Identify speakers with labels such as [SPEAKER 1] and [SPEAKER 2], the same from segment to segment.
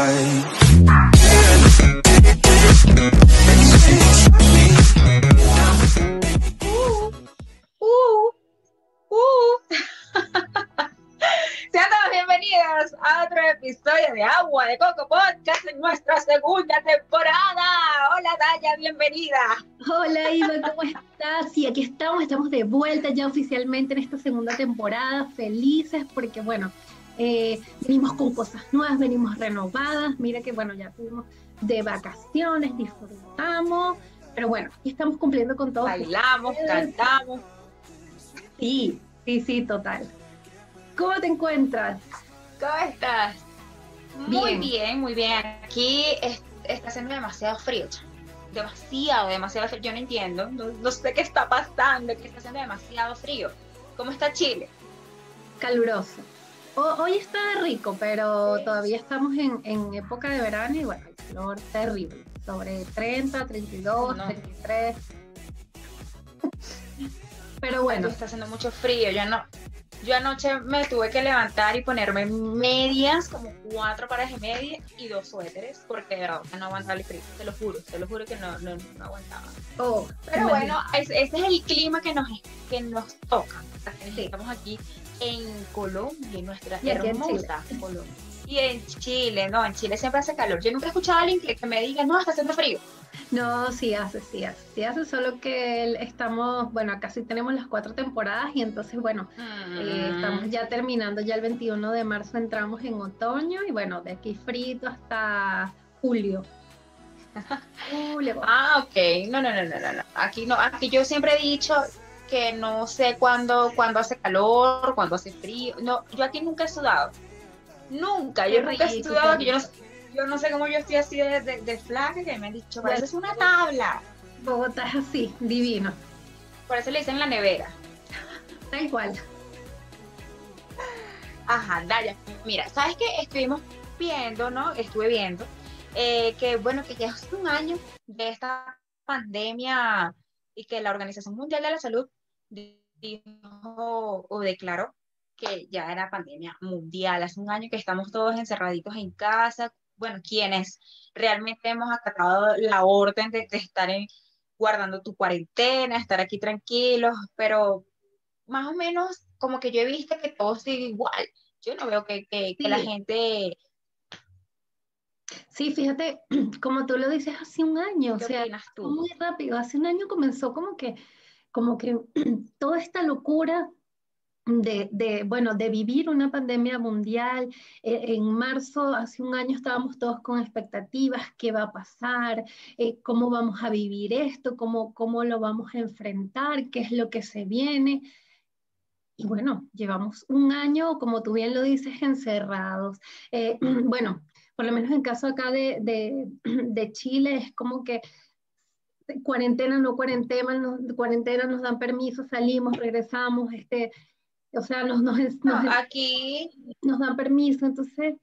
[SPEAKER 1] Uh, uh, uh. Sean todos bienvenidos a otro episodio de Agua de Coco Podcast en nuestra segunda temporada. Hola Daya, bienvenida.
[SPEAKER 2] Hola Iva, ¿cómo estás? Sí, aquí estamos, estamos de vuelta ya oficialmente en esta segunda temporada, felices porque bueno, eh, venimos con cosas nuevas, venimos renovadas, mira que bueno, ya tuvimos de vacaciones, disfrutamos, pero bueno, aquí estamos cumpliendo con todo.
[SPEAKER 1] Bailamos, cantamos.
[SPEAKER 2] Sí, sí, sí, total. ¿Cómo te encuentras?
[SPEAKER 1] ¿Cómo estás? Muy
[SPEAKER 2] Bien.
[SPEAKER 1] bien, muy bien. Aquí es- está haciendo demasiado frío. Demasiado, demasiado frío. Yo no entiendo. No, no sé qué está pasando, que está haciendo demasiado frío. ¿Cómo está Chile?
[SPEAKER 2] Caluroso. Ho- hoy está rico, pero todavía estamos en, en época de verano y bueno, el calor terrible. Sobre 30, 32,
[SPEAKER 1] No.
[SPEAKER 2] 33. Pero bueno,
[SPEAKER 1] está haciendo mucho frío. Yo no. Yo anoche me tuve que levantar y ponerme medias, como cuatro pares de medias y dos suéteres, porque verdad no aguantaba el frío. Te lo juro, te lo juro que no, no, no aguantaba.
[SPEAKER 2] oh,
[SPEAKER 1] Pero bueno, es- ese es el clima que nos, que nos toca. Estamos aquí en Colombia, en nuestra
[SPEAKER 2] Y aquí en
[SPEAKER 1] hermosa Colombia. Y en Chile, no, en Chile siempre hace calor. Yo nunca he escuchado a alguien que, que me diga, no, está haciendo frío.
[SPEAKER 2] No, sí hace, sí hace, sí hace, solo que estamos, bueno, acá sí tenemos las cuatro temporadas y entonces, bueno, eh,
[SPEAKER 1] Mm.
[SPEAKER 2] estamos ya terminando, ya el 21 de marzo entramos en otoño y bueno, de aquí frito hasta julio. Julio.
[SPEAKER 1] Ah, ok. No, no, no, no, no, no. Aquí no, aquí yo siempre he dicho que no sé cuándo, cuándo hace calor, cuándo hace frío. No, yo aquí nunca he sudado. Nunca,
[SPEAKER 2] Qué
[SPEAKER 1] yo nunca he sudado, que yo no, yo no sé cómo yo estoy así de, de, de flaca, que me han dicho, pareces una tabla.
[SPEAKER 2] Bogotá es así, divino,
[SPEAKER 1] Por eso le dicen la nevera.
[SPEAKER 2] tal cual.
[SPEAKER 1] Ajá, Daria, mira, ¿sabes qué? Estuvimos viendo, ¿no? Estuve viendo eh, que, bueno, que ya hace un año de esta pandemia y que la Organización Mundial de la Salud dijo o declaró que ya era pandemia mundial. Hace un año que estamos todos encerraditos en casa. Bueno, quienes realmente hemos acatado la orden de, de estar en, guardando tu cuarentena, estar aquí tranquilos, pero más o menos como que yo he visto que todo sigue igual. Yo no veo que, que, que la
[SPEAKER 2] Sí.
[SPEAKER 1] gente...
[SPEAKER 2] Sí, fíjate, como tú lo dices, hace un año, o
[SPEAKER 1] ¿Qué
[SPEAKER 2] sea,
[SPEAKER 1] tú?
[SPEAKER 2] muy rápido. Hace un año comenzó como que, como que toda esta locura de, de, bueno, de vivir una pandemia mundial. Eh, en marzo, hace un año, estábamos todos con expectativas, qué va a pasar, Eh, cómo vamos a vivir esto, cómo, cómo lo vamos a enfrentar, qué es lo que se viene. Y bueno, llevamos un año, como tú bien lo dices, encerrados. Eh, bueno, por lo menos en caso acá de, de, de Chile, es como que cuarentena, no cuarentena, nos, cuarentena, nos dan permiso, salimos, regresamos, este, o sea, nos, nos, nos,
[SPEAKER 1] No, aquí,
[SPEAKER 2] nos dan permiso, entonces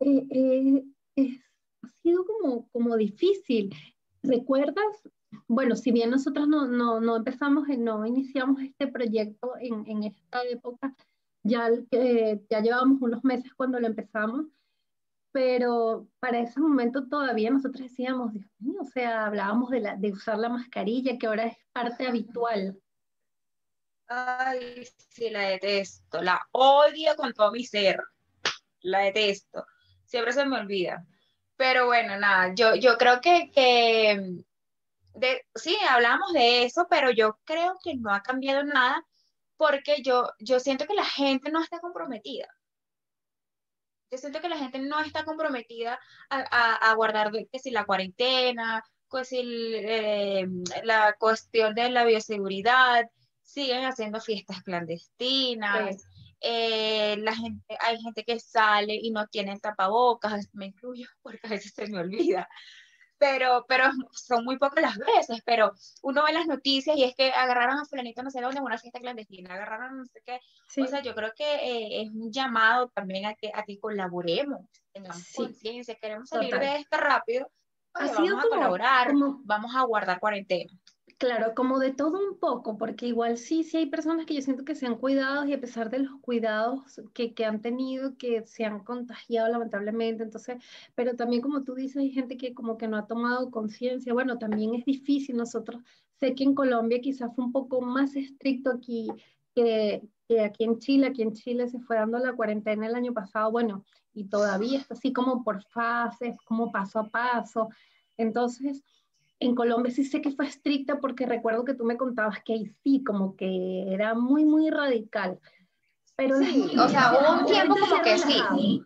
[SPEAKER 2] eh, eh, es- ha sido como, como difícil. ¿Recuerdas? Bueno, si bien nosotros no, no, no empezamos, en- no iniciamos este proyecto en, en esta época, ya, eh, ya llevábamos unos meses cuando lo empezamos, pero para ese momento todavía nosotros decíamos, Dios mío, o sea, hablábamos de, la, de usar la mascarilla, que ahora es parte habitual.
[SPEAKER 1] ay, sí, la detesto, la odio con todo mi ser, la detesto, siempre se me olvida. Pero bueno, nada, yo, yo creo que, que de, sí, hablamos de eso, pero yo creo que no ha cambiado nada porque yo, yo siento que la gente no está comprometida. Yo siento que la gente no está comprometida a, a, a guardar que si la cuarentena, que si eh, la cuestión de la bioseguridad, siguen haciendo fiestas clandestinas, eh, la gente, hay gente que sale y no tiene tapabocas, me incluyo porque a veces se me olvida, pero, pero son muy pocas las veces, pero uno ve las noticias y es que agarraron a fulanito no sé dónde en una fiesta clandestina, agarraron no sé qué,
[SPEAKER 2] Sí.
[SPEAKER 1] o sea, yo creo que eh, es un llamado también a que, a que colaboremos, tengamos
[SPEAKER 2] Sí.
[SPEAKER 1] conciencia, queremos salir
[SPEAKER 2] Total.
[SPEAKER 1] de esto rápido, oye, vamos a colaborar,
[SPEAKER 2] como-
[SPEAKER 1] vamos a guardar cuarentena.
[SPEAKER 2] Claro, como de todo un poco, porque igual sí, sí hay personas que yo siento que se han cuidado y a pesar de los cuidados que, han tenido, que se han contagiado lamentablemente, entonces, pero también como tú dices, hay gente que como que no ha tomado conciencia, bueno, también es difícil, nosotros, sé que en Colombia quizás fue un poco más estricto aquí que aquí en Chile, aquí en Chile se fue dando la cuarentena el año pasado, bueno, y todavía está así como por fases, como paso a paso, entonces en Colombia sí sé que fue estricta porque recuerdo que tú me contabas que ahí sí, como que era muy, muy radical. Pero
[SPEAKER 1] sí, o sea, hubo un tiempo como que sí.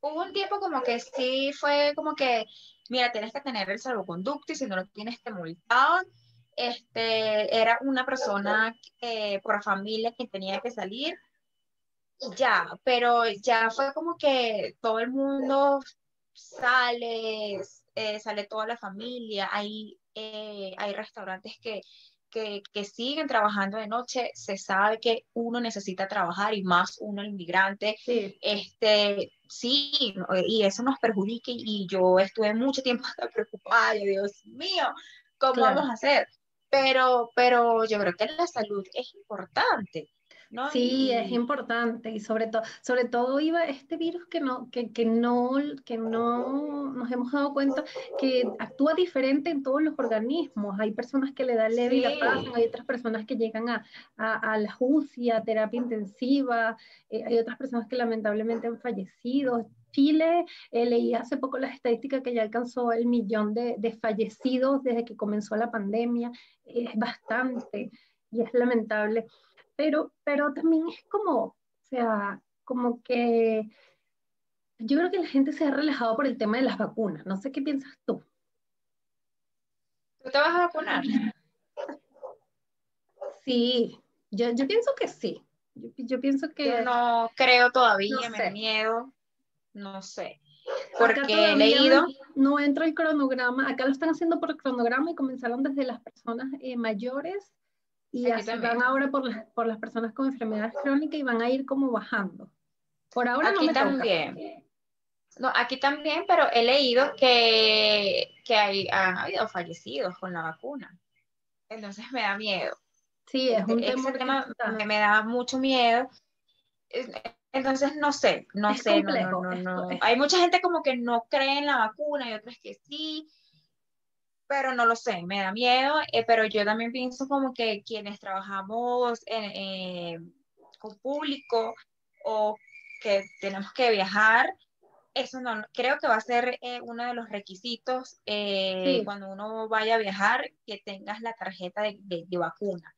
[SPEAKER 1] Hubo un tiempo como que sí fue como que, mira, tienes que tener el salvoconducto y si no lo tienes te multaban. Este, era una persona eh, por familia que tenía que salir ya, pero ya fue como que todo el mundo sale, eh, sale toda la familia, hay, eh, hay restaurantes que, que, siguen trabajando de noche, se sabe que uno necesita trabajar y más uno el inmigrante, sí. este, sí, y eso nos perjudica y yo estuve mucho tiempo preocupada, Dios mío, ¿cómo vamos a hacer? Pero, pero yo creo que la salud es importante.
[SPEAKER 2] Sí, es importante y sobre todo, sobre todo iba este virus que no, que, que, no, que no nos hemos dado cuenta que actúa diferente en todos los organismos. Hay personas que le dan leve y la pasan, hay otras personas que llegan a, a, la UCI, a terapia intensiva, eh, hay otras personas que lamentablemente han fallecido. Chile, eh, leí hace poco las estadísticas que ya alcanzó el millón de, de fallecidos desde que comenzó la pandemia. Es bastante y es lamentable pero, pero también es como, o sea, como que yo creo que la gente se ha relajado por el tema de las vacunas. No sé qué piensas tú.
[SPEAKER 1] ¿Tú te vas a vacunar?
[SPEAKER 2] Sí, yo, yo pienso que sí. Yo, pienso que...
[SPEAKER 1] Yo no creo todavía, me da miedo. No sé. Porque he leído...
[SPEAKER 2] No, entra el cronograma. Acá lo están haciendo por cronograma y comenzaron desde las personas eh, mayores y así van ahora por las, por las personas con enfermedades crónicas y van a ir como bajando. Por ahora
[SPEAKER 1] aquí
[SPEAKER 2] no
[SPEAKER 1] también. No, aquí también, pero he leído que, que hay, han habido fallecidos con la vacuna. Entonces me da miedo.
[SPEAKER 2] Sí, es un
[SPEAKER 1] tema, me, me, da mucho miedo. Entonces, no sé, no sé. no, no, no, Hay mucha gente como que no cree en la vacuna y otras que sí pero no lo sé, me da miedo, eh, pero yo también pienso como que quienes trabajamos eh, con público o que tenemos que viajar, eso no, creo que va a ser eh, uno de los requisitos cuando uno vaya a viajar, que tengas la tarjeta de, vacuna.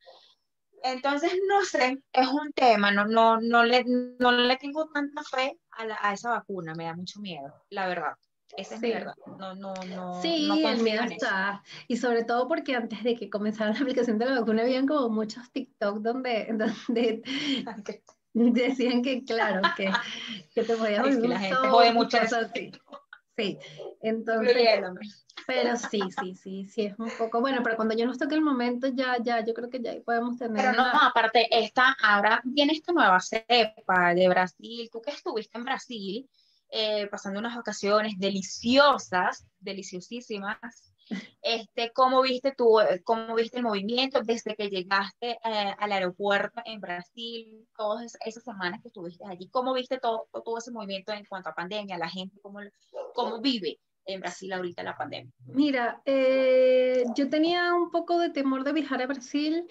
[SPEAKER 1] Entonces, no sé, es un tema, no, no, no, le, no le tengo tanta fe a, a esa vacuna, me da mucho miedo, la verdad. Esa es verdad. No, no, no.
[SPEAKER 2] Sí, el miedo está. Y sobre todo porque antes de que comenzara la aplicación de la vacuna, habían como muchos TikTok donde, donde decían que, claro, que, que te podías.
[SPEAKER 1] Es que la gente jode mucho
[SPEAKER 2] así. Sí, entonces. Pero sí, sí, sí, sí, es un poco. Bueno, pero cuando ya nos toque el momento, ya, ya, yo creo que ya podemos tener.
[SPEAKER 1] Pero no, aparte, esta, ahora viene esta nueva cepa de Brasil. Tú que estuviste en Brasil, eh, pasando unas vacaciones deliciosas, deliciosísimas. Este, ¿Cómo viste tú, cómo viste el movimiento desde que llegaste eh, al aeropuerto en Brasil, todas esas semanas que estuviste allí? ¿Cómo viste todo, todo ese movimiento en cuanto a pandemia, la gente, cómo, cómo vive en Brasil ahorita la pandemia?
[SPEAKER 2] Mira, eh, yo tenía un poco de temor de viajar a Brasil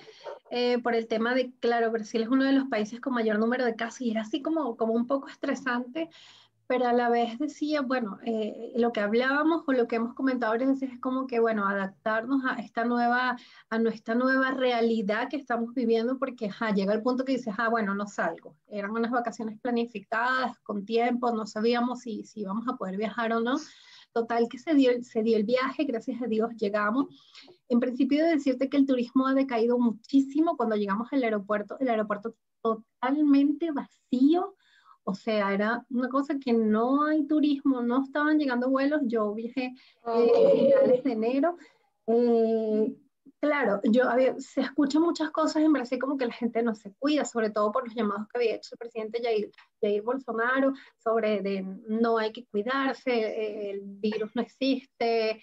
[SPEAKER 2] por el tema de, claro, Brasil es uno de los países con mayor número de casos y era así como, como un poco estresante pero a la vez decía, bueno, eh, lo que hablábamos o lo que hemos comentado varias veces es como que, bueno, adaptarnos a esta nueva, a nuestra nueva realidad que estamos viviendo, porque llega el punto que dices, ah, bueno, no salgo. Eran unas vacaciones planificadas, con tiempo, no sabíamos si, si íbamos a poder viajar o no. Total que se dio, se dio el viaje, gracias a Dios llegamos. En principio de decirte que el turismo ha decaído muchísimo cuando llegamos al aeropuerto, el aeropuerto totalmente vacío, o sea, era una cosa que no hay turismo, no estaban llegando vuelos. Yo viajé eh, finales de enero. Eh, claro, yo se escuchan muchas cosas en Brasil como que la gente no se cuida, sobre todo por los llamados que había hecho el presidente Jair, Jair Bolsonaro sobre de no hay que cuidarse, el virus no existe.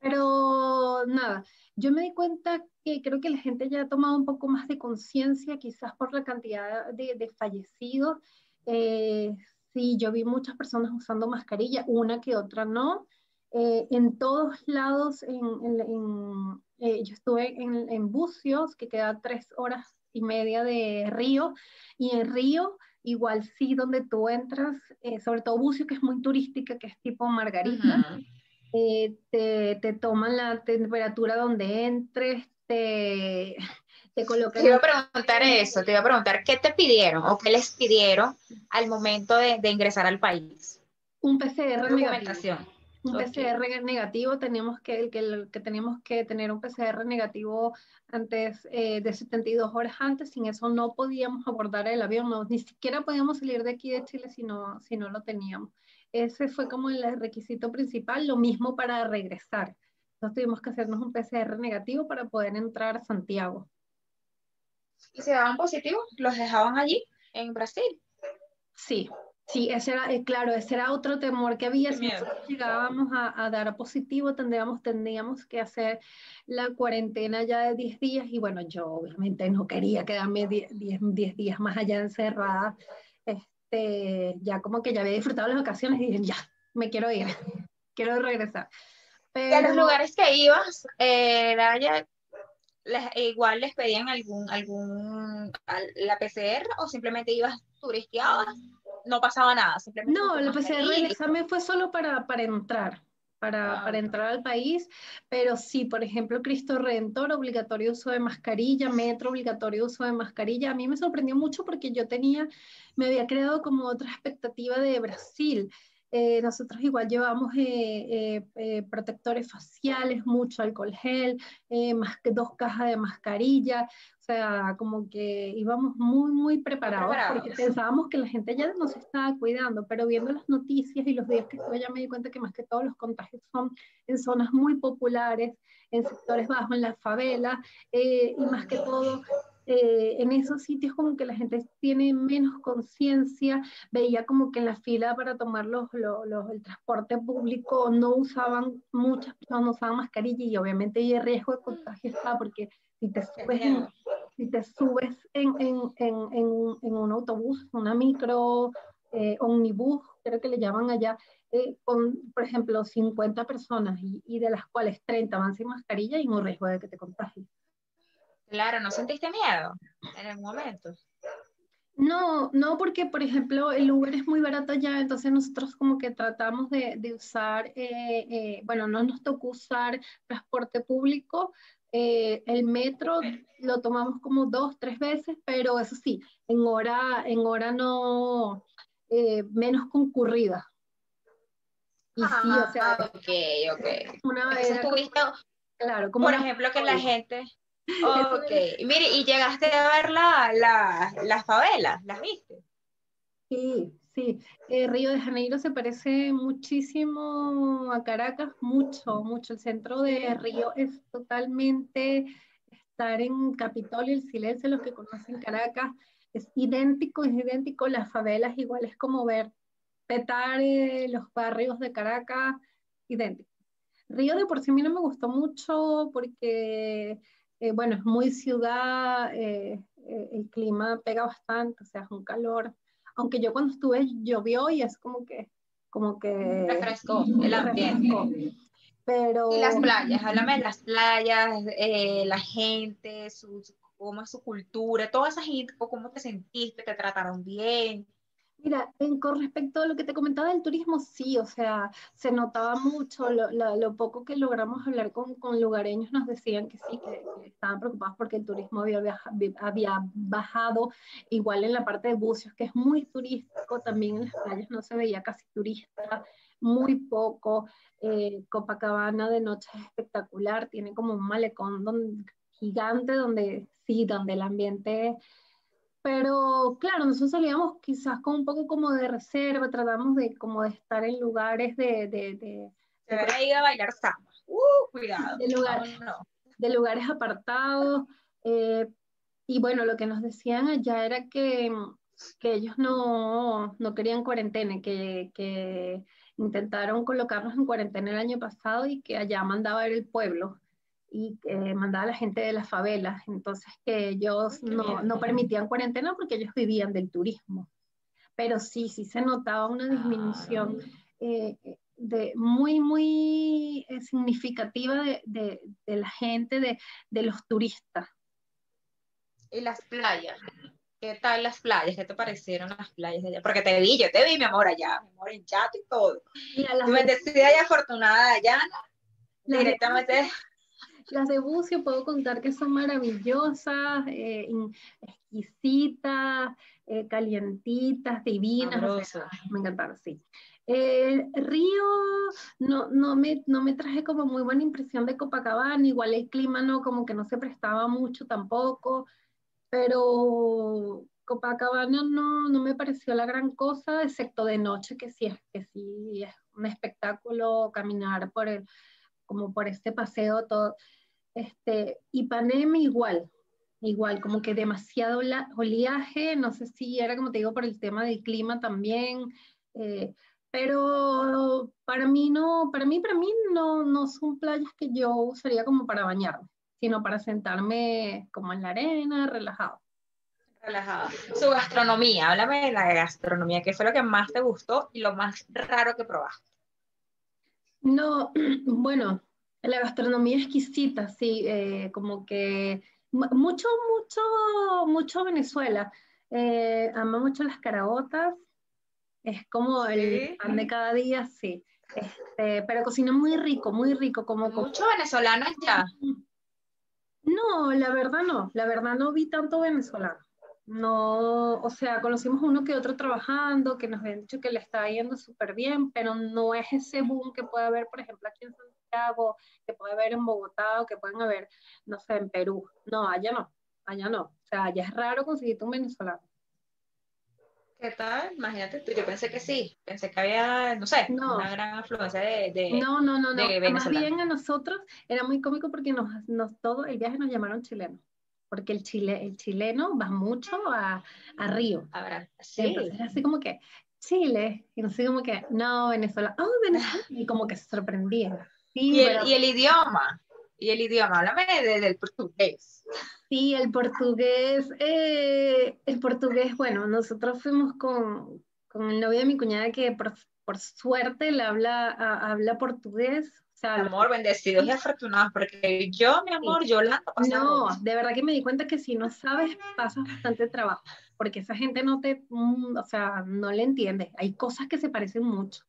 [SPEAKER 2] Pero nada, yo me di cuenta que creo que la gente ya ha tomado un poco más de conciencia, quizás por la cantidad de, fallecidos. Eh, sí, yo vi muchas personas usando mascarilla, una que otra no. Eh, en todos lados, en, eh, yo estuve en, en Bucios, que queda tres horas y media de Río, y en Río igual sí, donde tú entras, sobre todo Bucios, que es muy turística, que es tipo Margarita, eh, te, te, toman la temperatura donde entres, te, te colocan...
[SPEAKER 1] Te iba a preguntar eso, te iba a preguntar, ¿qué te pidieron o qué les pidieron al momento de, de ingresar al país?
[SPEAKER 2] Un PCR negativo. Un PCR negativo, tenemos que, que, que tenemos que tener un PCR negativo antes eh, de 72 horas antes, sin eso no podíamos abordar el avión, no, ni siquiera podíamos salir de aquí de Chile si no, si no lo teníamos. Ese fue como el requisito principal, lo mismo para regresar. Entonces tuvimos que hacernos un PCR negativo para poder entrar a Santiago.
[SPEAKER 1] ¿Y se daban positivos? ¿Los dejaban allí, en Brasil?
[SPEAKER 2] Sí, sí, ese era, eh, claro, ese era otro temor que había. Si nosotros llegábamos a, dar positivo, tendríamos, tendríamos que hacer la cuarentena ya de 10 días. Y bueno, yo obviamente no quería quedarme 10 días más allá encerrada. Este, ya como que ya había disfrutado las vacaciones y dije, ya, me quiero ir, quiero regresar.
[SPEAKER 1] Pero... a los lugares que ibas, eh, igual les pedían algún, algún, la PCR o simplemente ibas turisteabas, no pasaba nada. Simplemente
[SPEAKER 2] no, la PCR, el examen fue solo para, para entrar para, para, entrar al país, pero sí, por ejemplo, Cristo Redentor, obligatorio uso de mascarilla, Metro, obligatorio uso de mascarilla. A mí me sorprendió mucho porque yo tenía, me había creado como otra expectativa de Brasil. Eh, nosotros igual llevamos eh, eh, protectores faciales, mucho alcohol gel, más que dos cajas de mascarilla, o sea, como que íbamos muy, muy preparados, porque pensábamos que la gente ya nos estaba cuidando, pero viendo las noticias y los días que estuve ya me di cuenta que más que todos los contagios son en zonas muy populares, en sectores bajos, en las favelas, y más que todo eh, en esos sitios como que la gente tiene menos conciencia, veía como que en la fila para tomar los, los, el transporte público no usaban, muchas personas no usaban mascarilla y obviamente hay riesgo de contagio está porque si te subes en, si te subes en, en, en, un, en un, autobús, una micro, eh, omnibus, creo que le llaman allá, eh, con, por ejemplo, 50 personas y, y, de las cuales 30 van sin mascarilla y un riesgo de que te contagies.
[SPEAKER 1] Claro, ¿no sentiste miedo en el momento?
[SPEAKER 2] No, no, porque por ejemplo el Uber es muy barato ya, entonces nosotros como que tratamos de, de usar, eh, eh, bueno, no nos tocó usar transporte público, eh, el metro lo tomamos como dos, tres veces, pero eso sí, en hora, en hora no, menos concurrida.
[SPEAKER 1] Y sí, o sea, ah, ok, ok. Una vez. claro, como por ejemplo, que la gente Ok, mire, ¿y llegaste a ver la, las favelas? ¿Las viste?
[SPEAKER 2] Sí, sí. Eh, Río de Janeiro se parece muchísimo a Caracas, mucho, mucho. El centro de Río es totalmente estar en Capitolio, el silencio, los que conocen Caracas, es idéntico, es idéntico. Las favelas igual es como ver Petare, los barrios de Caracas, idéntico. Río de por sí a mí no me gustó mucho porque eh, bueno, es muy ciudad, eh, eh, el clima pega bastante, o sea, es un calor. Aunque yo cuando estuve llovió y es como que, como que...
[SPEAKER 1] Refrescó el ambiente.
[SPEAKER 2] Pero...
[SPEAKER 1] Y las playas, háblame de las playas, la gente, su, cómo es su cultura, toda esa gente, cómo te sentiste, te trataron bien.
[SPEAKER 2] Mira, con respecto a lo que te comentaba del turismo, sí, o sea, se notaba mucho, lo, poco que logramos hablar con, con, lugareños nos decían que sí, que, estaban preocupados porque el turismo había, había bajado, igual en la parte de bucios, que es muy turístico, también en las playas no se veía casi turista, muy poco, eh, Copacabana de noche es espectacular, tiene como un malecón donde, gigante donde sí, donde el ambiente pero claro, nosotros salíamos quizás con un poco como de reserva, tratamos de como de estar en lugares de... de, de
[SPEAKER 1] Se ido a bailar samba. Uh, cuidado.
[SPEAKER 2] De, de lugares apartados. Eh, y bueno, lo que nos decían allá era que, que ellos no, no querían cuarentena, que, que intentaron colocarnos en cuarentena el año pasado y que allá mandaba el pueblo y que mandaba a la gente de las favelas. Entonces que ellos no, no, permitían cuarentena porque ellos vivían del turismo. Pero sí, sí se notaba una disminución ah. eh, de, muy, muy eh, significativa de, de, de, la gente, de, de los turistas.
[SPEAKER 1] ¿Y las playas? ¿Qué tal las playas? ¿Qué te parecieron las playas de allá? Porque te vi, yo te vi, mi amor, allá, mi amor, en chato y todo. Tú me decías afortunada allá, directamente.
[SPEAKER 2] Las de bucio puedo contar que son maravillosas, eh, exquisitas, eh, calientitas, divinas. me encantaron, sí. El río no, no, me, no me traje como muy buena impresión de Copacabana, igual el clima no, como que no se prestaba mucho tampoco pero Copacabana no, no me pareció la gran cosa, excepto de noche, que sí es, que sí es un espectáculo caminar por el, como por este paseo todo. Este, Ipanema igual, igual, como que demasiado oleaje, no sé si era como te digo por el tema del clima también, eh, pero para mí no, para mí, para mí no, no son playas que yo usaría como para bañarme sino para sentarme como en la arena, relajado.
[SPEAKER 1] Relajado. Su gastronomía, háblame de la gastronomía, ¿qué fue lo que más te gustó y lo más raro que probaste?
[SPEAKER 2] No, bueno, la gastronomía exquisita, sí, eh, como que mucho, mucho, mucho Venezuela. Eh, amo mucho las caraotas, es como el pan de cada día, sí. Este, pero cocina muy rico, muy rico. Como,
[SPEAKER 1] mucho venezolano ya.
[SPEAKER 2] No, la verdad no, la verdad no vi tanto venezolano. No, o sea, conocimos uno que otro trabajando, que nos habían dicho que le estaba yendo súper bien, pero no es ese boom que puede haber, por ejemplo, aquí en Santiago, que puede haber en Bogotá o que pueden haber, no sé, en Perú. No, allá no, allá no. O sea, allá es raro conseguirte un venezolano.
[SPEAKER 1] ¿Qué tal? Imagínate tú, yo pensé que sí, pensé que había, no sé, una gran afluencia de, de
[SPEAKER 2] No, no, no, no. Más bien a nosotros era muy cómico porque nos, nos, todo el viaje nos llamaron chilenos, porque el, chile, el chileno va mucho a, a Río.
[SPEAKER 1] Ahora, sí.
[SPEAKER 2] Entonces así como que, Chile, y no sé como que, no, Venezuela, oh, Venezuela, y como que se sorprendía.
[SPEAKER 1] ¿Y, el, ¿Y el idioma? ¿Y el idioma? Háblame del portugués.
[SPEAKER 2] Sí, el portugués, eh, el portugués, bueno, nosotros fuimos con, con, el novio de mi cuñada que por, por suerte le habla, habla portugués.
[SPEAKER 1] Sea, amor, bendecidos y afortunados, porque yo, mi amor, yo la
[SPEAKER 2] No, de verdad que me di cuenta que si no sabes, pasas bastante trabajo, porque esa gente no te, mm, o sea, no le entiende. Hay cosas que se parecen mucho,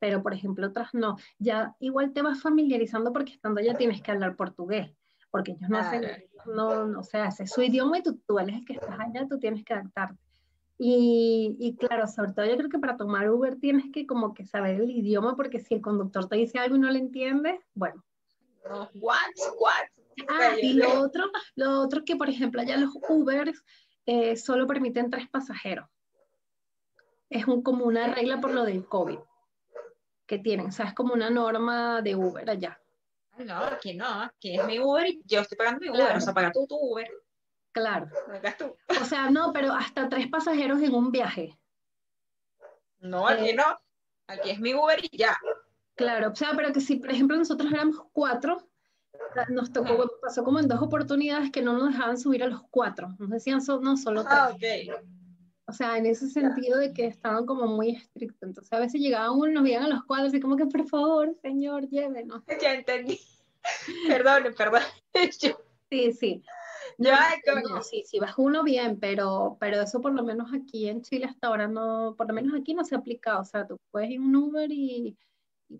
[SPEAKER 2] pero por ejemplo otras no. Ya igual te vas familiarizando porque estando allá tienes que hablar portugués porque ellos no hacen, no, no, o sea, es su idioma y tú, tú eres el que estás allá, tú tienes que adaptarte. Y, y, claro, sobre todo yo creo que para tomar Uber tienes que como que saber el idioma, porque si el conductor te dice algo y no le entiendes, bueno.
[SPEAKER 1] what, what?
[SPEAKER 2] Ah, y lo otro, lo otro que, por ejemplo, allá los Ubers eh, solo permiten tres pasajeros. Es un, como una regla por lo del COVID que tienen, o sea, es como una norma de Uber allá.
[SPEAKER 1] No, aquí no, aquí es mi Uber y yo estoy pagando mi Uber, o sea, paga tú tu Uber.
[SPEAKER 2] Claro. Tú. O sea, no, pero hasta tres pasajeros en un viaje.
[SPEAKER 1] No, aquí eh, no. Aquí es mi Uber y ya.
[SPEAKER 2] Claro, o sea, pero que si, por ejemplo, nosotros éramos cuatro, nos tocó, pasó como en dos oportunidades que no nos dejaban subir a los cuatro. Nos decían, no, solo
[SPEAKER 1] tres. Ah, ok.
[SPEAKER 2] O sea, en ese sentido de que estaban como muy estrictos. Entonces a veces llegaban uno, nos veían a los cuadros y como que, por favor, señor, llévenos.
[SPEAKER 1] Ya entendí. perdón, perdón.
[SPEAKER 2] sí, sí. No, como... sí, sí, bajo uno bien, pero, pero eso por lo menos aquí en Chile hasta ahora no, por lo menos aquí no se ha aplicado. O sea, tú puedes ir un Uber y,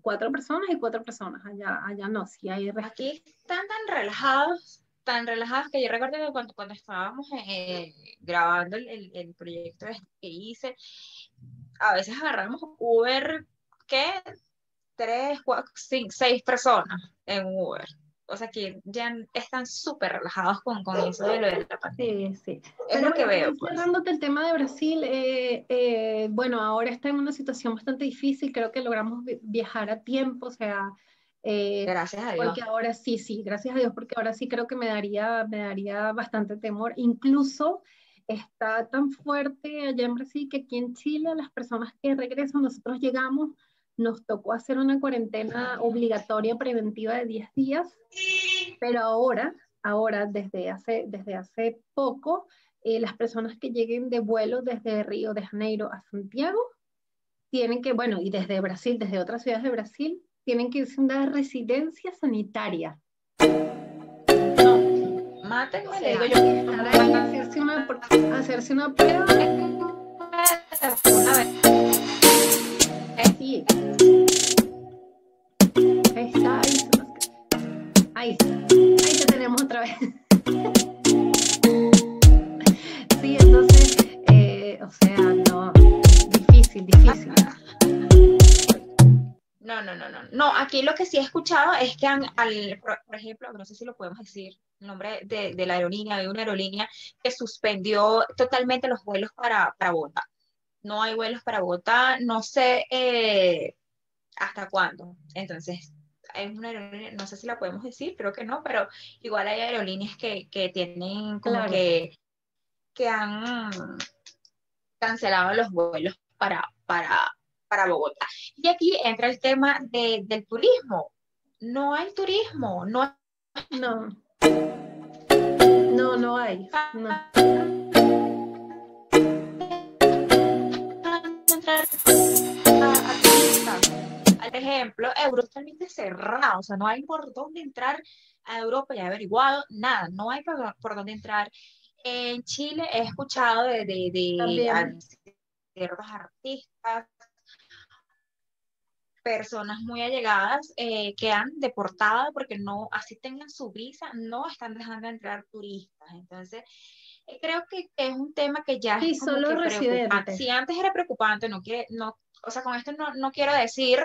[SPEAKER 2] cuatro personas y cuatro personas. Allá, allá no, sí hay
[SPEAKER 1] Aquí están tan relajados tan relajadas que yo recuerdo que cuando, cuando estábamos eh, grabando el, el, proyecto este que hice, a veces agarramos Uber, ¿qué? Tres, cuatro, cinco, seis personas en Uber. O sea que ya están súper relajados con, con eso de lo de la
[SPEAKER 2] pandemia. Sí, sí.
[SPEAKER 1] Es lo que veo. Pues.
[SPEAKER 2] Cerrándote el tema de Brasil, eh, eh, bueno, ahora está en una situación bastante difícil, creo que logramos viajar a tiempo, o sea,
[SPEAKER 1] eh, gracias a Dios.
[SPEAKER 2] Porque ahora sí, sí, gracias a Dios, porque ahora sí creo que me daría, me daría bastante temor. Incluso está tan fuerte allá en Brasil que aquí en Chile las personas que regresan, nosotros llegamos, nos tocó hacer una cuarentena obligatoria preventiva de 10 días, pero ahora, ahora desde hace, desde hace poco, eh, las personas que lleguen de vuelo desde Río de Janeiro a Santiago tienen que, bueno, y desde Brasil, desde otras ciudades de Brasil, tienen que irse a una residencia sanitaria.
[SPEAKER 1] No, mátenme, le digo yo.
[SPEAKER 2] Hacerse una, hacerse una prueba. Ahí está, ahí, ahí, ahí te tenemos otra vez. Sí, entonces, eh, o sea, no, difícil, difícil.
[SPEAKER 1] No, no, no, no. No, aquí lo que sí he escuchado es que han, por, ejemplo, no sé si lo podemos decir, el nombre de, de la aerolínea, de una aerolínea que suspendió totalmente los vuelos para, para Bogotá. No hay vuelos para Bogotá, no sé eh, hasta cuándo. Entonces, es una aerolínea, no sé si la podemos decir, creo que no, pero igual hay aerolíneas que, que tienen como que, que han cancelado los vuelos para, para, para Bogotá. Y aquí entra el tema de, del turismo. No hay turismo, no
[SPEAKER 2] No. No, no hay. No.
[SPEAKER 1] Ejemplo, Europa totalmente cerrado, o sea, no hay por dónde entrar a Europa, ya he averiguado, nada, no hay por, por dónde entrar. En Chile he escuchado de, de, de ciertos artistas personas muy allegadas eh, que han deportado porque no, así tengan su visa, no están dejando entrar turistas. Entonces, eh, creo que es un tema que ya
[SPEAKER 2] sí,
[SPEAKER 1] es como
[SPEAKER 2] solo
[SPEAKER 1] que
[SPEAKER 2] residentes.
[SPEAKER 1] Si antes era preocupante, no quiere, no, o sea, con esto no, no quiero decir,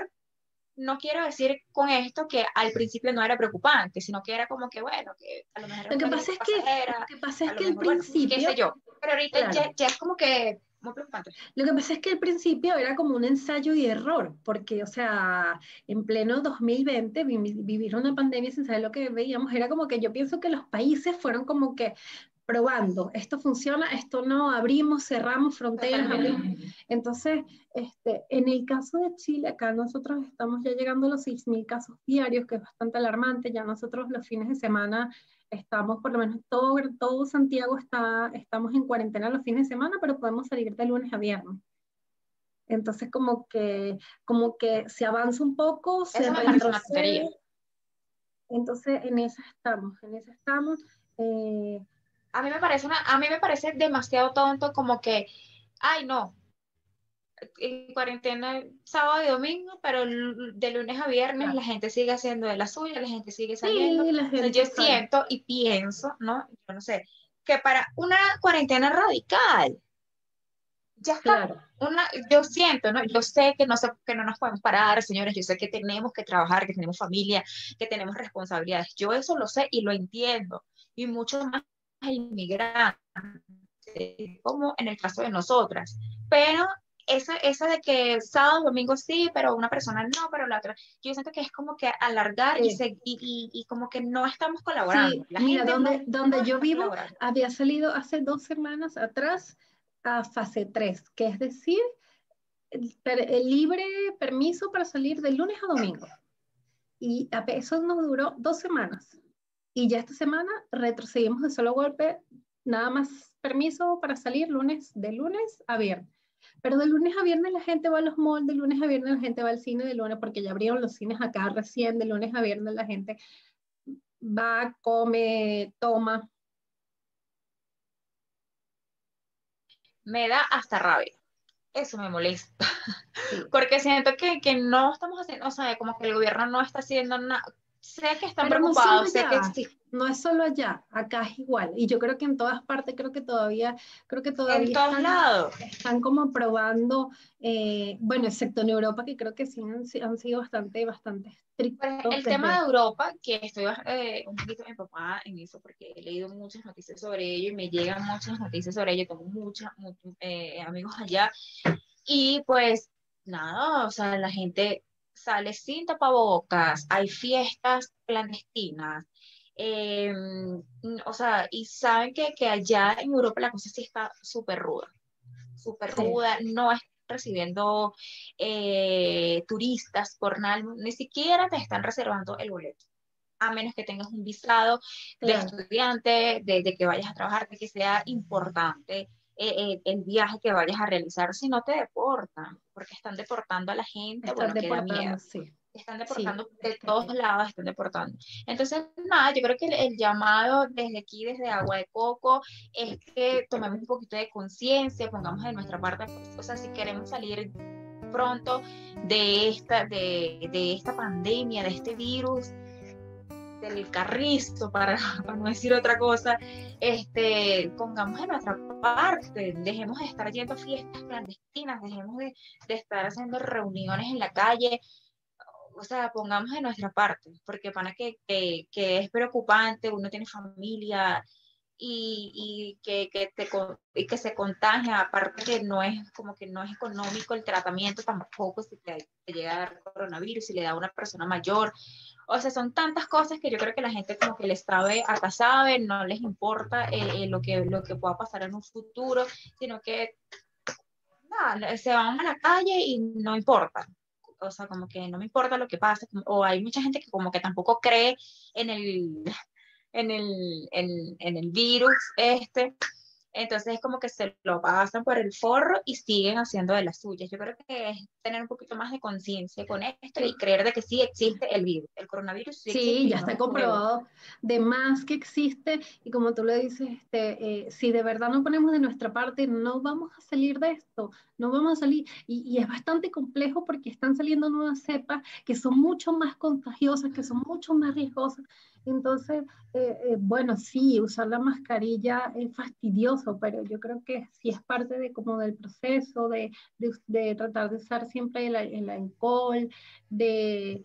[SPEAKER 1] no quiero decir con esto que al principio no era preocupante, sino que era como que, bueno, que a lo mejor...
[SPEAKER 2] Lo que pasa es que, lo que, pasa es que al principio...
[SPEAKER 1] qué sé yo, pero ahorita claro. ya, ya es como que muy preocupante.
[SPEAKER 2] Lo que pasa es que al principio era como un ensayo y error, porque, o sea, en pleno 2020, vivir una pandemia sin saber lo que veíamos, era como que yo pienso que los países fueron como que probando, esto funciona, esto no, abrimos, cerramos fronteras. Abrimos. Entonces, este, en el caso de Chile, acá nosotros estamos ya llegando a los 6.000 casos diarios, que es bastante alarmante, ya nosotros los fines de semana estamos, por lo menos todo, todo Santiago está, estamos en cuarentena los fines de semana, pero podemos salir de lunes a viernes. Entonces, como que, como que se avanza un poco, se retrocede. Entonces, en eso estamos, en eso estamos. Eh,
[SPEAKER 1] a mí me parece una, a mí me parece demasiado tonto como que, ay no, en cuarentena sábado y domingo, pero de lunes a viernes la gente sigue haciendo de la suya, la gente sigue saliendo.
[SPEAKER 2] Sí,
[SPEAKER 1] yo siento y pienso, ¿no? Yo no sé, que para una cuarentena radical, ya está. Claro. Una, yo siento, ¿no? Yo sé que no, sé que no nos podemos parar, señores, yo sé que tenemos que trabajar, que tenemos familia, que tenemos responsabilidades. Yo eso lo sé y lo entiendo. Y mucho más inmigrantes, como en el caso de nosotras. Pero esa, esa de que sábado, domingo sí, pero una persona no, pero la otra, yo siento que es como que alargar sí. y, y, y, como que no estamos colaborando.
[SPEAKER 2] Sí, la mira, donde, no, donde no yo vivo había salido hace dos semanas atrás a fase 3, que es decir, el, el libre permiso para salir de lunes a domingo. Y eso nos duró dos semanas. Y ya esta semana retrocedimos de solo golpe, nada más permiso para salir lunes, de lunes a viernes. Pero de lunes a viernes la gente va a los malls, de lunes a viernes la gente va al cine, de lunes, porque ya abrieron los cines acá recién, de lunes a viernes la gente va, come, toma.
[SPEAKER 1] Me da hasta rabia. Eso me molesta. Sí. Porque siento que, que no estamos haciendo, o sea, como que el gobierno no está haciendo nada sé que están Pero preocupados, no sé que existe.
[SPEAKER 2] No es solo allá, acá es igual. Y yo creo que en todas partes, creo que todavía, creo que todavía
[SPEAKER 1] en todos
[SPEAKER 2] están,
[SPEAKER 1] lados.
[SPEAKER 2] están como probando, eh, bueno, excepto en Europa, que creo que sí han, han sido bastante, bastante estrictos.
[SPEAKER 1] Pues el tema de Europa, que estoy eh, un poquito empapada en eso, porque he leído muchas noticias sobre ello y me llegan muchas noticias sobre ello, tengo muchos eh, amigos allá. Y pues nada, o sea, la gente sale sin tapabocas, hay fiestas clandestinas, eh, o sea, y saben que, que, allá en Europa la cosa sí está súper ruda, súper sí. ruda, no es recibiendo eh, turistas por nada, ni siquiera te están reservando el boleto a menos que tengas un visado de estudiante, de, que vayas a trabajar, de que sea importante eh, eh, el viaje que vayas a realizar, si no te deportan, porque están deportando a la gente, están bueno, miedo. Están deportando de todos lados, están deportando. Entonces, nada, yo creo que el, llamado desde aquí, desde Agua de Coco, es que tomemos un poquito de conciencia, pongamos de nuestra parte, o sea, si queremos salir pronto de esta, de, de esta pandemia, de este virus, del carrizo, para, no decir otra cosa, este, pongamos de nuestra parte, dejemos de estar yendo a fiestas clandestinas, dejemos de, estar haciendo reuniones en la calle, o sea, pongamos de nuestra parte, porque para que, que, que es preocupante, uno tiene familia, y, y que, que, te, y que se contagia, aparte que no es como que no es económico el tratamiento tampoco si te, te, llega a dar coronavirus, si le da a una persona mayor o sea, son tantas cosas que yo creo que la gente como que les sabe, acá sabe, no les importa eh, eh, lo, que, lo que pueda pasar en un futuro, sino que nada, se van a la calle y no importa. O sea, como que no me importa lo que pase. O hay mucha gente que como que tampoco cree en el, en el, en, en el virus este. Entonces es como que se lo pasan por el forro y siguen haciendo de las suyas. Yo creo que es tener un poquito más de conciencia con esto y creer de que sí existe el virus, el coronavirus.
[SPEAKER 2] Sí, sí ya está comprobado de más que existe y como tú le dices, este, eh, si de verdad no ponemos de nuestra parte, no vamos a salir de esto, no vamos a salir. Y, y es bastante complejo porque están saliendo nuevas cepas que son mucho más contagiosas, que son mucho más riesgosas. Entonces, eh, eh, bueno, sí, usar la mascarilla es fastidioso, pero yo creo que sí es parte de como del proceso, de, de, tratar de usar siempre el, el, alcohol, de,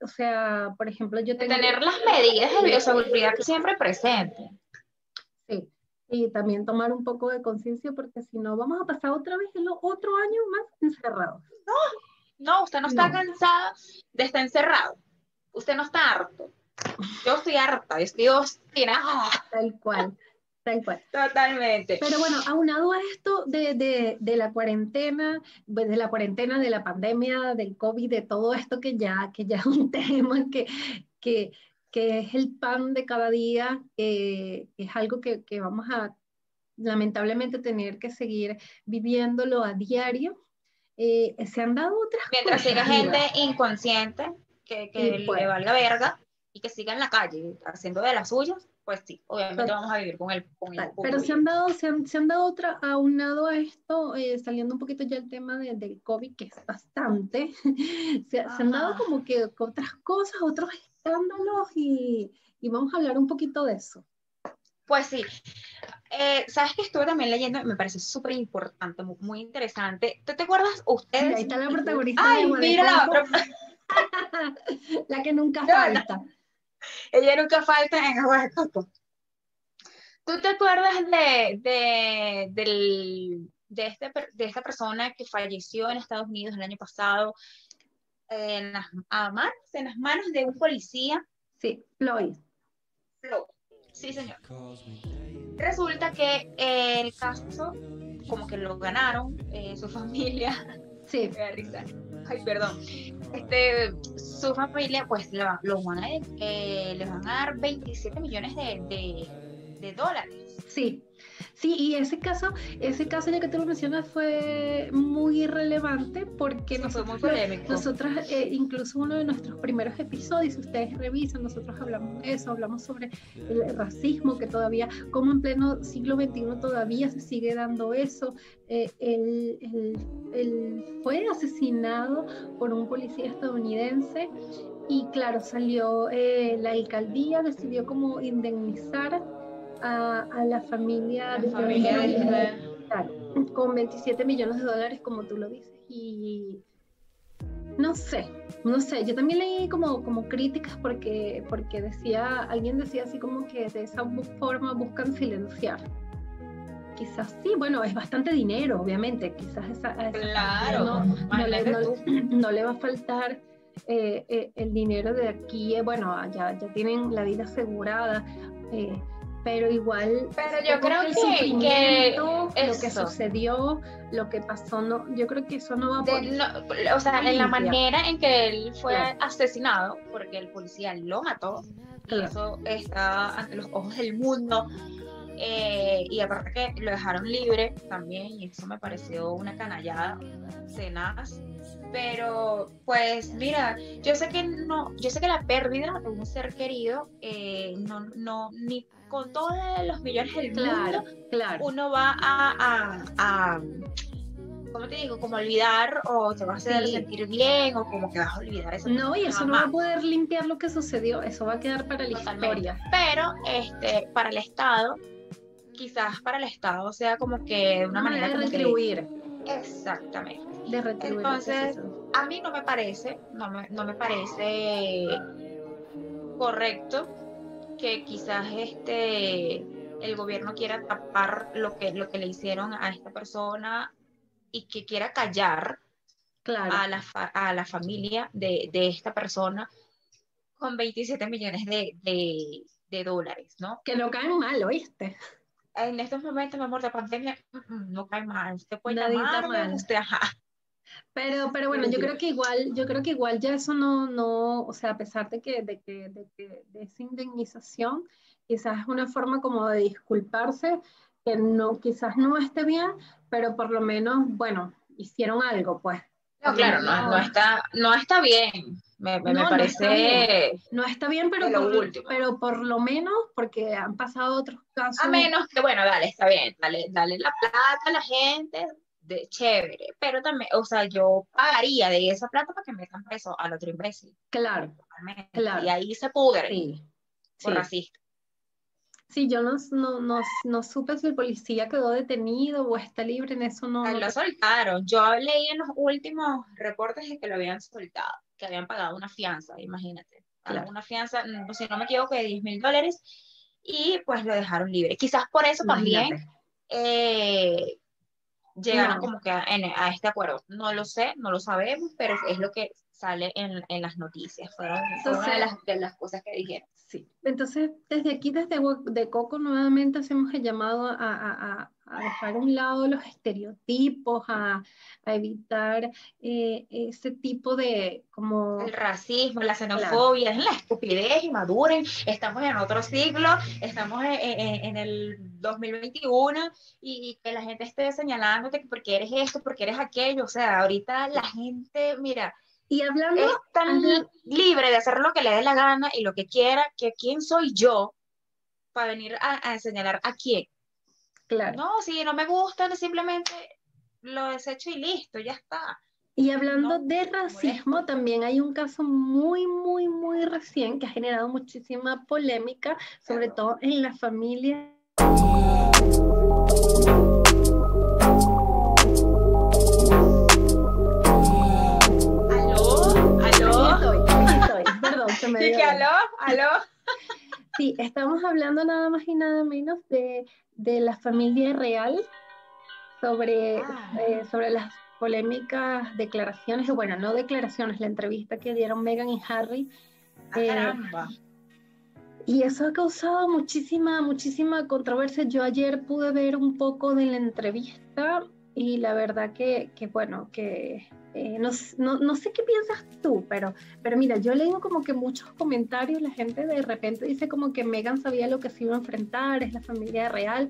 [SPEAKER 2] o sea, por ejemplo, yo tengo...
[SPEAKER 1] Tener las medidas de bioseguridad siempre presente.
[SPEAKER 2] Sí, y también tomar un poco de conciencia porque si no vamos a pasar otra vez el otro año más encerrados.
[SPEAKER 1] No, no, usted no está cansado de estar encerrado. Usted no está harto yo estoy harta, estoy obstinada.
[SPEAKER 2] Tal cual, tal cual.
[SPEAKER 1] Totalmente.
[SPEAKER 2] Pero bueno, aunado a esto de, de, de, la cuarentena, pues, de la cuarentena, de la pandemia, del COVID, de todo esto que ya, que ya es un tema que, que, que es el pan de cada día, que es algo que, que vamos a lamentablemente tener que seguir viviéndolo a diario. Eh, se han dado otras
[SPEAKER 1] Mientras siga gente inconsciente, que, que le pues valga verga, y que siga en la calle haciendo de las suyas, pues sí, obviamente vamos a vivir con el, con
[SPEAKER 2] Pero se han dado, se han, se han dado otra, aunado a esto, eh, saliendo un poquito ya el tema de, del COVID, que es bastante, se, han dado como que otras cosas, otros escándalos y, y vamos a hablar un poquito de eso.
[SPEAKER 1] Pues sí. Eh, Sabes que estuve también leyendo, me parece súper importante, muy, interesante. ¿Tú te acuerdas ustedes?
[SPEAKER 2] ahí está la protagonista.
[SPEAKER 1] Ay, mira la
[SPEAKER 2] la que nunca falta.
[SPEAKER 1] Ella nunca falta en Agua de Coco. ¿Tú te acuerdas de, de, del, de, este, de esta persona que falleció en Estados Unidos el año pasado en las, manos, en las manos de un policía?
[SPEAKER 2] Sí, Floyd.
[SPEAKER 1] Floyd. Sí, señor. Resulta que el caso, como que lo ganaron, eh, su familia.
[SPEAKER 2] Sí.
[SPEAKER 1] Ay, perdón este, su familia, pues los van a, eh, les van a dar 27 millones de, de, de dólares.
[SPEAKER 2] Sí, Sí, y ese caso, ese caso ya que tú lo mencionas fue muy relevante porque nosotros, nosotros eh, incluso uno de nuestros primeros episodios, si ustedes revisan, nosotros hablamos de eso, hablamos sobre el racismo que todavía, como en pleno siglo XXI todavía se sigue dando eso. Eh, él, fue asesinado por un policía estadounidense y claro, salió, eh, la alcaldía decidió como indemnizar a, la familia, de familia con 27 millones de dólares, como tú lo dices. Y no sé, no sé, yo también leí como, como críticas porque, porque decía, alguien decía así como que de esa forma buscan silenciar. Quizás sí, bueno, es bastante dinero, obviamente, quizás esa,
[SPEAKER 1] claro,
[SPEAKER 2] no, le, va a faltar eh, eh, el dinero de aquí, eh, bueno, ya, ya tienen la vida asegurada, pero igual
[SPEAKER 1] pero yo creo que,
[SPEAKER 2] lo que sucedió lo que pasó no yo creo que eso no va a
[SPEAKER 1] poder, o sea en la manera en que él fue asesinado porque el policía lo mató y eso está ante los ojos del mundo eh, y aparte que lo dejaron libre también y eso me pareció una canallada tenaz pero pues mira, yo sé que no, yo sé que la pérdida de un ser querido, eh, no, no, ni con todos los millones del mundo, claro. uno va a, a, a, ¿cómo te digo? Como olvidar o te vas a hacer sentir bien o como que vas a olvidar eso.
[SPEAKER 2] No, y eso no va a poder limpiar lo que sucedió, eso va a quedar para la historia.
[SPEAKER 1] Pero este, para el Estado, quizás para el Estado sea como que de una, manera,
[SPEAKER 2] de retribuir.
[SPEAKER 1] Exactamente. Entonces, a mí no me parece, no me, no me parece correcto que quizás este el gobierno quiera tapar lo que, lo que le hicieron a esta persona y que quiera callar a, la a la familia de, de, esta persona con 27 millones de, de, dólares, ¿no?
[SPEAKER 2] Que no caen mal, ¿oíste?
[SPEAKER 1] En estos momentos, mi amor, de pandemia, mm, mm, no cae mal. Usted puede llamarme, usted, ajá.
[SPEAKER 2] Pero, pero bueno, yo creo que igual, yo creo que igual ya eso no, no, o sea, a pesar de que, de que, de que de esa indemnización, quizás es una forma como de disculparse, que no, quizás no esté bien, pero por lo menos, bueno, hicieron algo, pues.
[SPEAKER 1] No, claro, no, no, está, no está bien. Me, me, parece.
[SPEAKER 2] No está bien, pero, por, pero por lo menos, porque han pasado otros casos.
[SPEAKER 1] A menos que, bueno, dale, está bien, dale, dale la plata a la gente, de chévere, pero también, o sea, yo pagaría de esa plata para que me metan preso al otro imbécil.
[SPEAKER 2] Claro, claro.
[SPEAKER 1] Y ahí se pudre sí, por sí. racista.
[SPEAKER 2] Sí, yo no, no, no, supe si el policía quedó detenido o está libre, en eso no.
[SPEAKER 1] lo soltaron. Yo leí en los últimos reportes de que lo habían soltado, que habían pagado una fianza, imagínate. Una fianza, si no me equivoco, de 10 mil dólares y pues lo dejaron libre. Quizás por eso también eh, llegaron como que a, este acuerdo. No lo sé, no lo sabemos, pero es lo que sale en, en las noticias. Fueron, una de las, de las, cosas que dijeron.
[SPEAKER 2] Sí. Entonces, desde aquí, desde de Coco, nuevamente hacemos el llamado a, a, a dejar a un lado los estereotipos, a, evitar eh, ese tipo de como...
[SPEAKER 1] El racismo, la xenofobia, es la estupidez y maduren. Estamos en otro siglo, estamos en, el 2021 y, que la gente esté señalándote que porque eres esto, porque eres aquello. O sea, ahorita la gente, mira...
[SPEAKER 2] Y hablando...
[SPEAKER 1] Es tan libre de hacer lo que le dé la gana y lo que quiera, que quién soy yo para venir a, a señalar a quién.
[SPEAKER 2] Claro.
[SPEAKER 1] No, si no me gusta, simplemente lo desecho y listo, ya está.
[SPEAKER 2] Y hablando de racismo, también hay un caso muy, muy, muy recién que ha generado muchísima polémica, sobre todo en la familia. Se me dio.
[SPEAKER 1] ¿Aló? ¿Aló?
[SPEAKER 2] Sí, estamos hablando nada más y nada menos de de la familia real sobre, ah. eh, sobre las polémicas declaraciones, bueno, no declaraciones, la entrevista que dieron Meghan y Harry.
[SPEAKER 1] Ah, eh, caramba.
[SPEAKER 2] Y eso ha causado muchísima, muchísima controversia. Yo ayer pude ver un poco de la entrevista y la verdad que, que bueno, que eh, no, no, no, sé qué piensas tú, pero, pero mira, yo leo como que muchos comentarios, la gente de repente dice como que Megan sabía lo que se iba a enfrentar, es la familia real.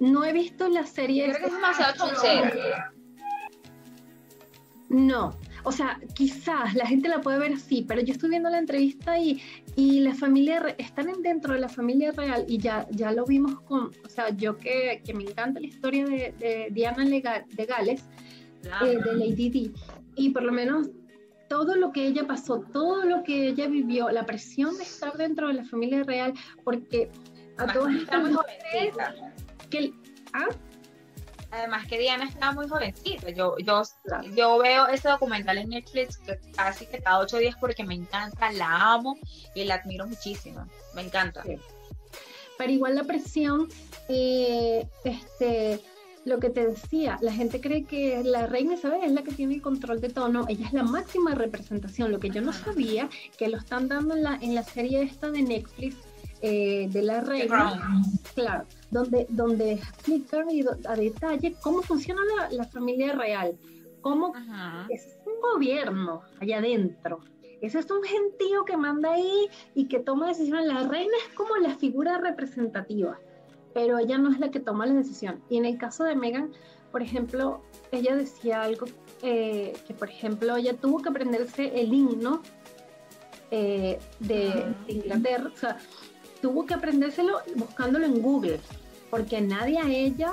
[SPEAKER 2] No he visto la serie.
[SPEAKER 1] Creo que es demasiado
[SPEAKER 2] No, o sea, quizás la gente la puede ver así, pero yo estoy viendo la entrevista y, y la familia, están dentro de la familia real y ya, ya lo vimos con, o sea, yo que, que me encanta la historia de, de Diana de Gales, eh, de Lady Di. Y por lo menos todo lo que ella pasó, todo lo que ella vivió, la presión de estar dentro de la familia real, porque a todas estas mujeres que ¿ah?
[SPEAKER 1] Además que Diana está muy jovencita. Yo, yo, yo veo ese documental en Netflix casi que cada ocho días porque me encanta, la amo y la admiro muchísimo. Me encanta.
[SPEAKER 2] Pero igual la presión, eh, este, lo que te decía, la gente cree que la reina Isabel es la que tiene el control de todo, no, ella es la máxima representación, lo que yo no sabía, que lo están dando en la, en la serie esta de Netflix, eh, de la reina, claro, donde, donde explica a detalle cómo funciona la, familia real, cómo es un gobierno allá adentro. Ese es un gentío que manda ahí y que toma decisiones. La reina es como la figura representativa, pero ella no es la que toma la decisión. Y en el caso de Meghan, por ejemplo, ella decía algo eh, que, por ejemplo, ella tuvo que aprenderse el himno eh, de, Inglaterra, o sea, tuvo que aprendérselo buscándolo en Google, porque nadie a ella,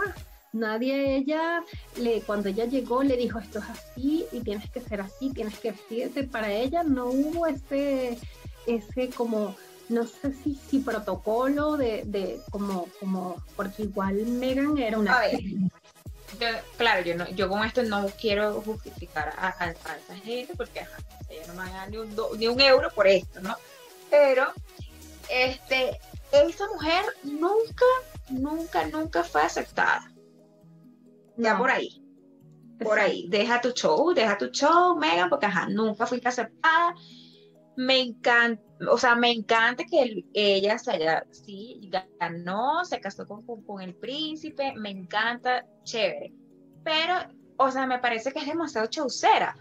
[SPEAKER 2] nadie a ella, le, cuando ella llegó le dijo esto es así y tienes que ser así, tienes que vestirte. Para ella no hubo ese, ese como, no sé si, si protocolo de, de como, como, porque igual Megan era una
[SPEAKER 1] claro, yo no, yo con esto no quiero justificar a, esa gente porque ellos no me van ni un, ni un euro por esto, ¿no? Pero este, esa mujer nunca, nunca, nunca fue aceptada. Ya por ahí. Por ahí. Deja tu show, deja tu show, Megan, porque ajá, nunca fuiste aceptada. Me encanta, o sea, me encanta que ella se haya, sí, ganó, se casó con, con, el príncipe, me encanta, chévere. Pero, o sea, me parece que es demasiado chaucera.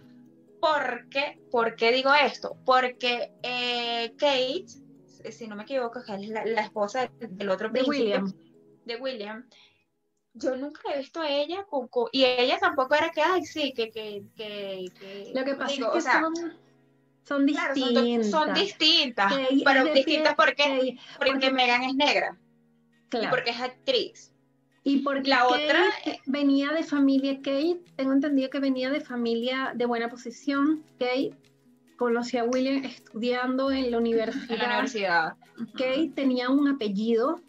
[SPEAKER 1] ¿Por qué? ¿Por qué digo esto? Porque eh, Kate, si no me equivoco, es la, esposa del, otro príncipe, de William. de William, yo nunca he visto a ella con, y ella tampoco era que, ay, sí, que, que, que,
[SPEAKER 2] lo que pasa es que son, son distintas.
[SPEAKER 1] son, distintas, pero distintas porque, porque, Megan es negra. Y porque es actriz.
[SPEAKER 2] Y porque la otra venía de familia Kate, tengo entendido que venía de familia de buena posición. Kate conocía a William estudiando en la universidad. En
[SPEAKER 1] la universidad.
[SPEAKER 2] Kate tenía un apellido,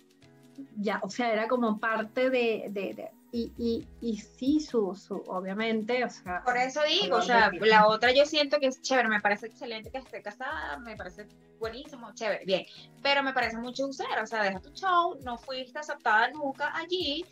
[SPEAKER 2] ya, o sea, era como parte de, de, y, y, y, sí, su, su, obviamente, o sea.
[SPEAKER 1] Por eso digo, o sea, la otra yo siento que es chévere, me parece excelente que esté casada, me parece buenísimo, chévere, bien, pero me parece mucho usar, o sea, deja tu show, no fuiste aceptada nunca allí,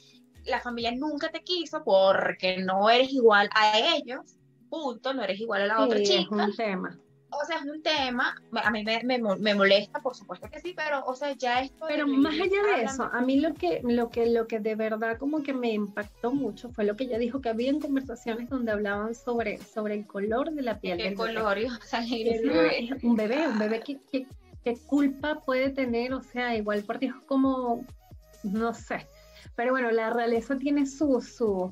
[SPEAKER 1] la familia nunca te quiso porque no eres igual a ellos, punto, no eres igual a la otra chica.
[SPEAKER 2] Es un tema
[SPEAKER 1] o sea, es un tema, a mí me, me, molesta, por supuesto que sí, pero, o sea, ya esto...
[SPEAKER 2] Pero más allá de eso, a mí lo que, lo, que, lo que de verdad como que me impactó mucho fue lo que ella dijo, que había conversaciones donde hablaban sobre, sobre el color de la piel.
[SPEAKER 1] El color,
[SPEAKER 2] o sea, un bebé, un bebé que, que, que, culpa puede tener, o sea, igual por Dios como, no sé, pero bueno, la realeza tiene su... su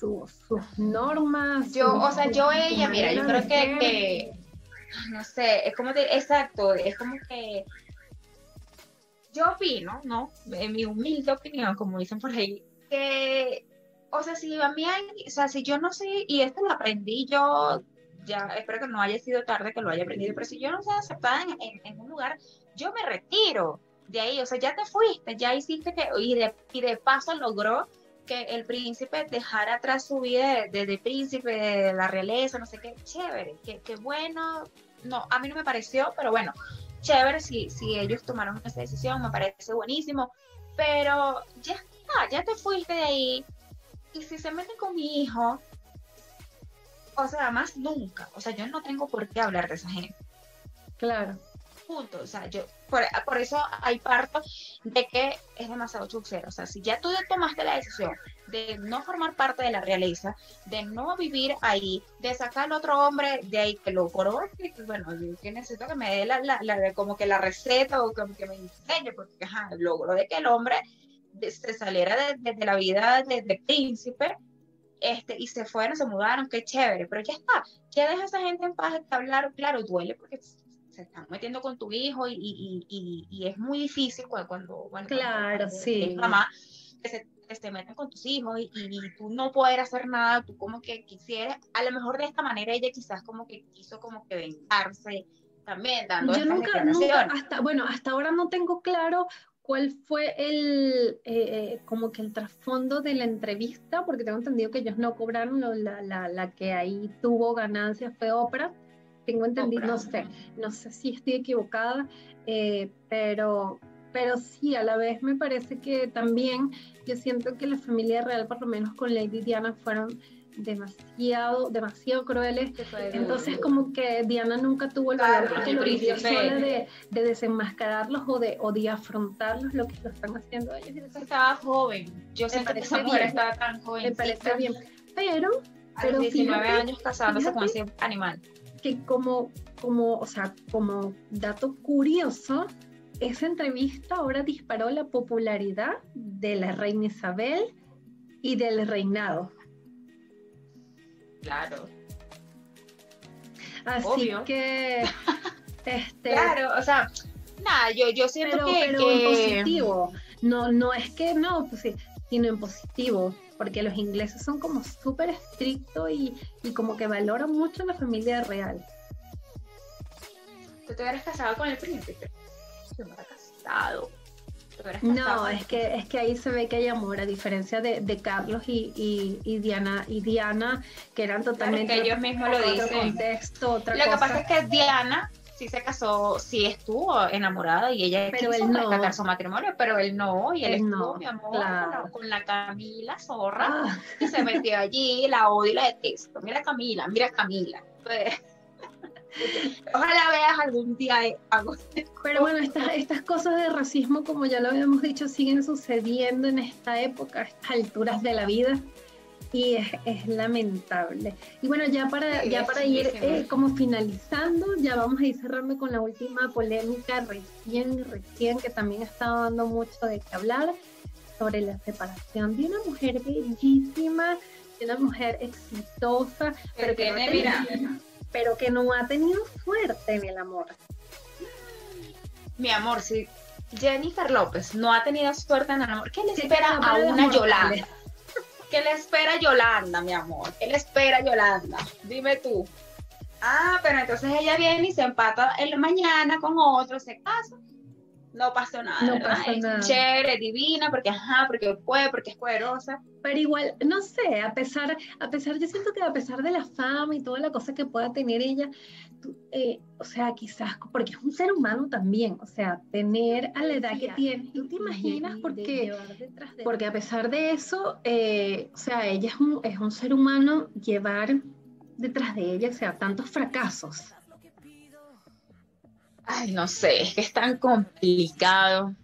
[SPEAKER 2] sus normas.
[SPEAKER 1] Yo, o sea, yo ella, mira, yo creo que, no sé, es como, de, exacto, es como que yo opino, ¿no? En mi humilde opinión, como dicen por ahí, que, o sea, si a mí hay, o sea, si yo no sé, y esto lo aprendí yo, ya espero que no haya sido tarde que lo haya aprendido, pero si yo no sé aceptada en, en, un lugar, yo me retiro de ahí, o sea, ya te fuiste, ya hiciste que, y de, y de paso logró que el príncipe dejara atrás su vida de, príncipe, de la realeza, no sé qué, chévere, qué, qué bueno, no, a mí no me pareció, pero bueno, chévere si, si ellos tomaron esa decisión, me parece buenísimo, pero ya está, ya te fuiste de ahí, y si se meten con mi hijo, o sea, más nunca, o sea, yo no tengo por qué hablar de esa gente.
[SPEAKER 2] Claro.
[SPEAKER 1] O sea, yo, por, eso hay parto de que es demasiado chuxero. O sea, si ya tú tomaste la decisión de no formar parte de la realeza, de no vivir ahí, de sacar al otro hombre de ahí que lo conozca, bueno, yo que necesito que me dé la, la, como que la receta o como que me enseñe, porque ajá, logro de que el hombre se saliera de, de, la vida de, príncipe este, y se fueron, se mudaron, qué chévere, pero ya está, ya deja a esa gente en paz de hablar, claro, duele porque se están metiendo con tu hijo y, y, y, y es muy difícil cuando, bueno,
[SPEAKER 2] claro, sí.
[SPEAKER 1] mamá, que se, que meten con tus hijos y, tú no poder hacer nada, tú como que quisieras, a lo mejor de esta manera ella quizás como que quiso como que vengarse también dando
[SPEAKER 2] Yo nunca, nunca, hasta, bueno, hasta ahora no tengo claro cuál fue el, eh, eh, como que el trasfondo de la entrevista, porque tengo entendido que ellos no cobraron, la, la, la que ahí tuvo ganancias fue Oprah, tengo entendido, no sé, no sé si estoy equivocada, eh, pero, pero sí, a la vez me parece que también yo siento que la familia real, por lo menos con Lady Diana, fueron demasiado, demasiado crueles. Entonces como que Diana nunca tuvo el valor de, de, desenmascararlos o de, o de afrontarlos lo que lo están haciendo ellos.
[SPEAKER 1] Estaba joven, yo sé que esa mujer estaba tan joven.
[SPEAKER 2] Me parece bien, pero...
[SPEAKER 1] A los 19 años casándose con ese animal.
[SPEAKER 2] Que como, como, o sea, como dato curioso, esa entrevista ahora disparó la popularidad de la reina Isabel y del reinado.
[SPEAKER 1] Claro.
[SPEAKER 2] Así que, este,
[SPEAKER 1] claro, o sea, nada, yo, yo siento que,
[SPEAKER 2] pero en positivo, no, no es que no, pues sí, sino en positivo, porque los ingleses son como súper estrictos y, y como que valoran mucho la familia real.
[SPEAKER 1] ¿Tú te hubieras casado con el príncipe? Yo me casado.
[SPEAKER 2] No, es que, es que ahí se ve que hay amor, a diferencia de, de Carlos y, y, Diana, y Diana, que eran totalmente
[SPEAKER 1] que ellos mismos lo dicen.
[SPEAKER 2] contexto, otra
[SPEAKER 1] lo que pasa es que Diana sí se casó, sí estuvo enamorada y ella pero quiso él no. su matrimonio, pero él no, y él, estuvo, mi amor, con, la, Camila Zorra, ah. que se metió allí, la odio y la detesto. Mira Camila, mira Camila. Pues, Ojalá veas algún día algo.
[SPEAKER 2] Pero bueno, estas, estas cosas de racismo, como ya lo habíamos dicho, siguen sucediendo en esta época, a estas alturas de la vida. Y es, es lamentable. Y bueno, ya para, ya para ir eh, como finalizando, ya vamos a ir cerrando con la última polémica recién, recién, que también ha estado dando mucho de qué hablar, sobre la separación de una mujer bellísima, de una mujer exitosa, pero que mira, pero que no ha tenido suerte en el amor.
[SPEAKER 1] Mi amor, si Jennifer López no ha tenido suerte en el amor, ¿qué le espera a una Yolanda? ¿Qué le espera Yolanda, mi amor? ¿Qué le espera Yolanda? Dime tú. Ah, pero entonces ella viene y se empata en la mañana con otro, se casa no pasó nada. No pasó nada. Chévere, divina, porque ajá, porque puede, porque es poderosa.
[SPEAKER 2] Pero igual, no sé, a pesar, a pesar, yo siento que a pesar de la fama y toda la cosa que pueda tener ella, eh, o sea, quizás, porque es un ser humano también, o sea, tener a la edad que tiene, ¿tú te imaginas? Porque, porque a pesar de eso, eh, o sea, ella es un, es un ser humano, llevar detrás de ella, o sea, tantos fracasos
[SPEAKER 1] ay, no sé, es que es tan complicado,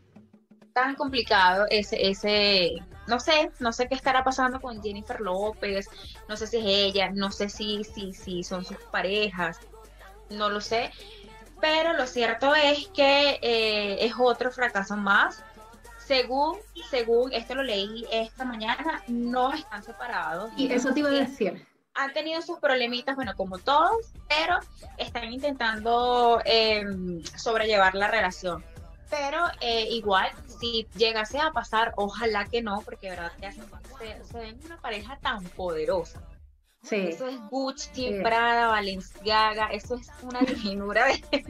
[SPEAKER 1] tan complicado ese, ese, no sé, no sé qué estará pasando con Jennifer López, no sé si es ella, no sé si, si, si son sus parejas, no lo sé, pero lo cierto es que eh, es otro fracaso más. Según, según, esto lo leí esta mañana, no están separados.
[SPEAKER 2] Y eso te iba a decir
[SPEAKER 1] han tenido sus problemitas, bueno, como todos, pero están intentando em, sobrellevar la relación. Pero eh, igual, si llegase a pasar, ojalá que no, porque verdad que se, se ven una pareja tan poderosa. Sí. Eso es Gucci, Prada, Valenciaga, eso es una divinura de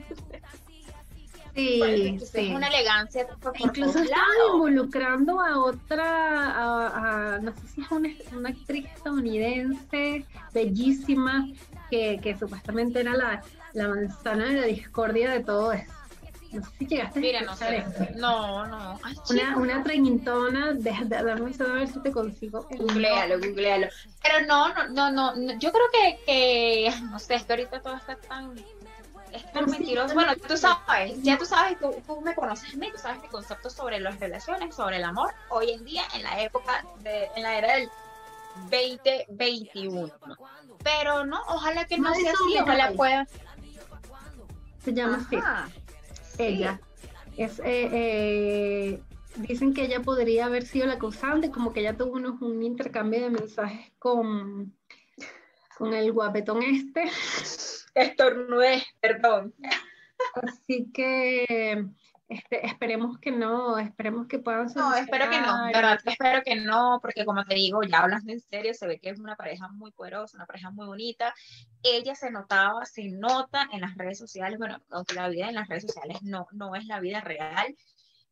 [SPEAKER 1] Sí, sí. Es una elegancia.
[SPEAKER 2] Incluso están involucrando a otra, a, no sé si es una, una actriz estadounidense bellísima, que, que supuestamente era la, la, manzana de la discordia de todo eso. No sé si llegaste
[SPEAKER 1] Mira, no sé. No, no.
[SPEAKER 2] una, una treintona, deja de darme a ver si te consigo.
[SPEAKER 1] Googlealo, googlealo. Pero no, no, no, no, yo creo que, que, no sé, es que ahorita todo está tan es mentiroso. Bueno, tú sabes, ya tú sabes, tú, tú me conoces a mí, tú sabes mi concepto sobre las relaciones, sobre el amor, hoy en día, en la época, de, en la era del 2021. Pero no, ojalá que no, sea así, ojalá pueda.
[SPEAKER 2] Se llama así. Ella. Es, eh, eh, dicen que ella podría haber sido la causante, como que ella tuvo unos, un intercambio de mensajes con, con el guapetón este
[SPEAKER 1] estornudé, perdón.
[SPEAKER 2] Así que este, esperemos que no, esperemos que puedan
[SPEAKER 1] No, espero que no, verdad, espero que no, porque como te digo, ya hablando en serio, se ve que es una pareja muy poderosa, una pareja muy bonita. Ella se notaba, se nota en las redes sociales, bueno, aunque la vida en las redes sociales no, no es la vida real,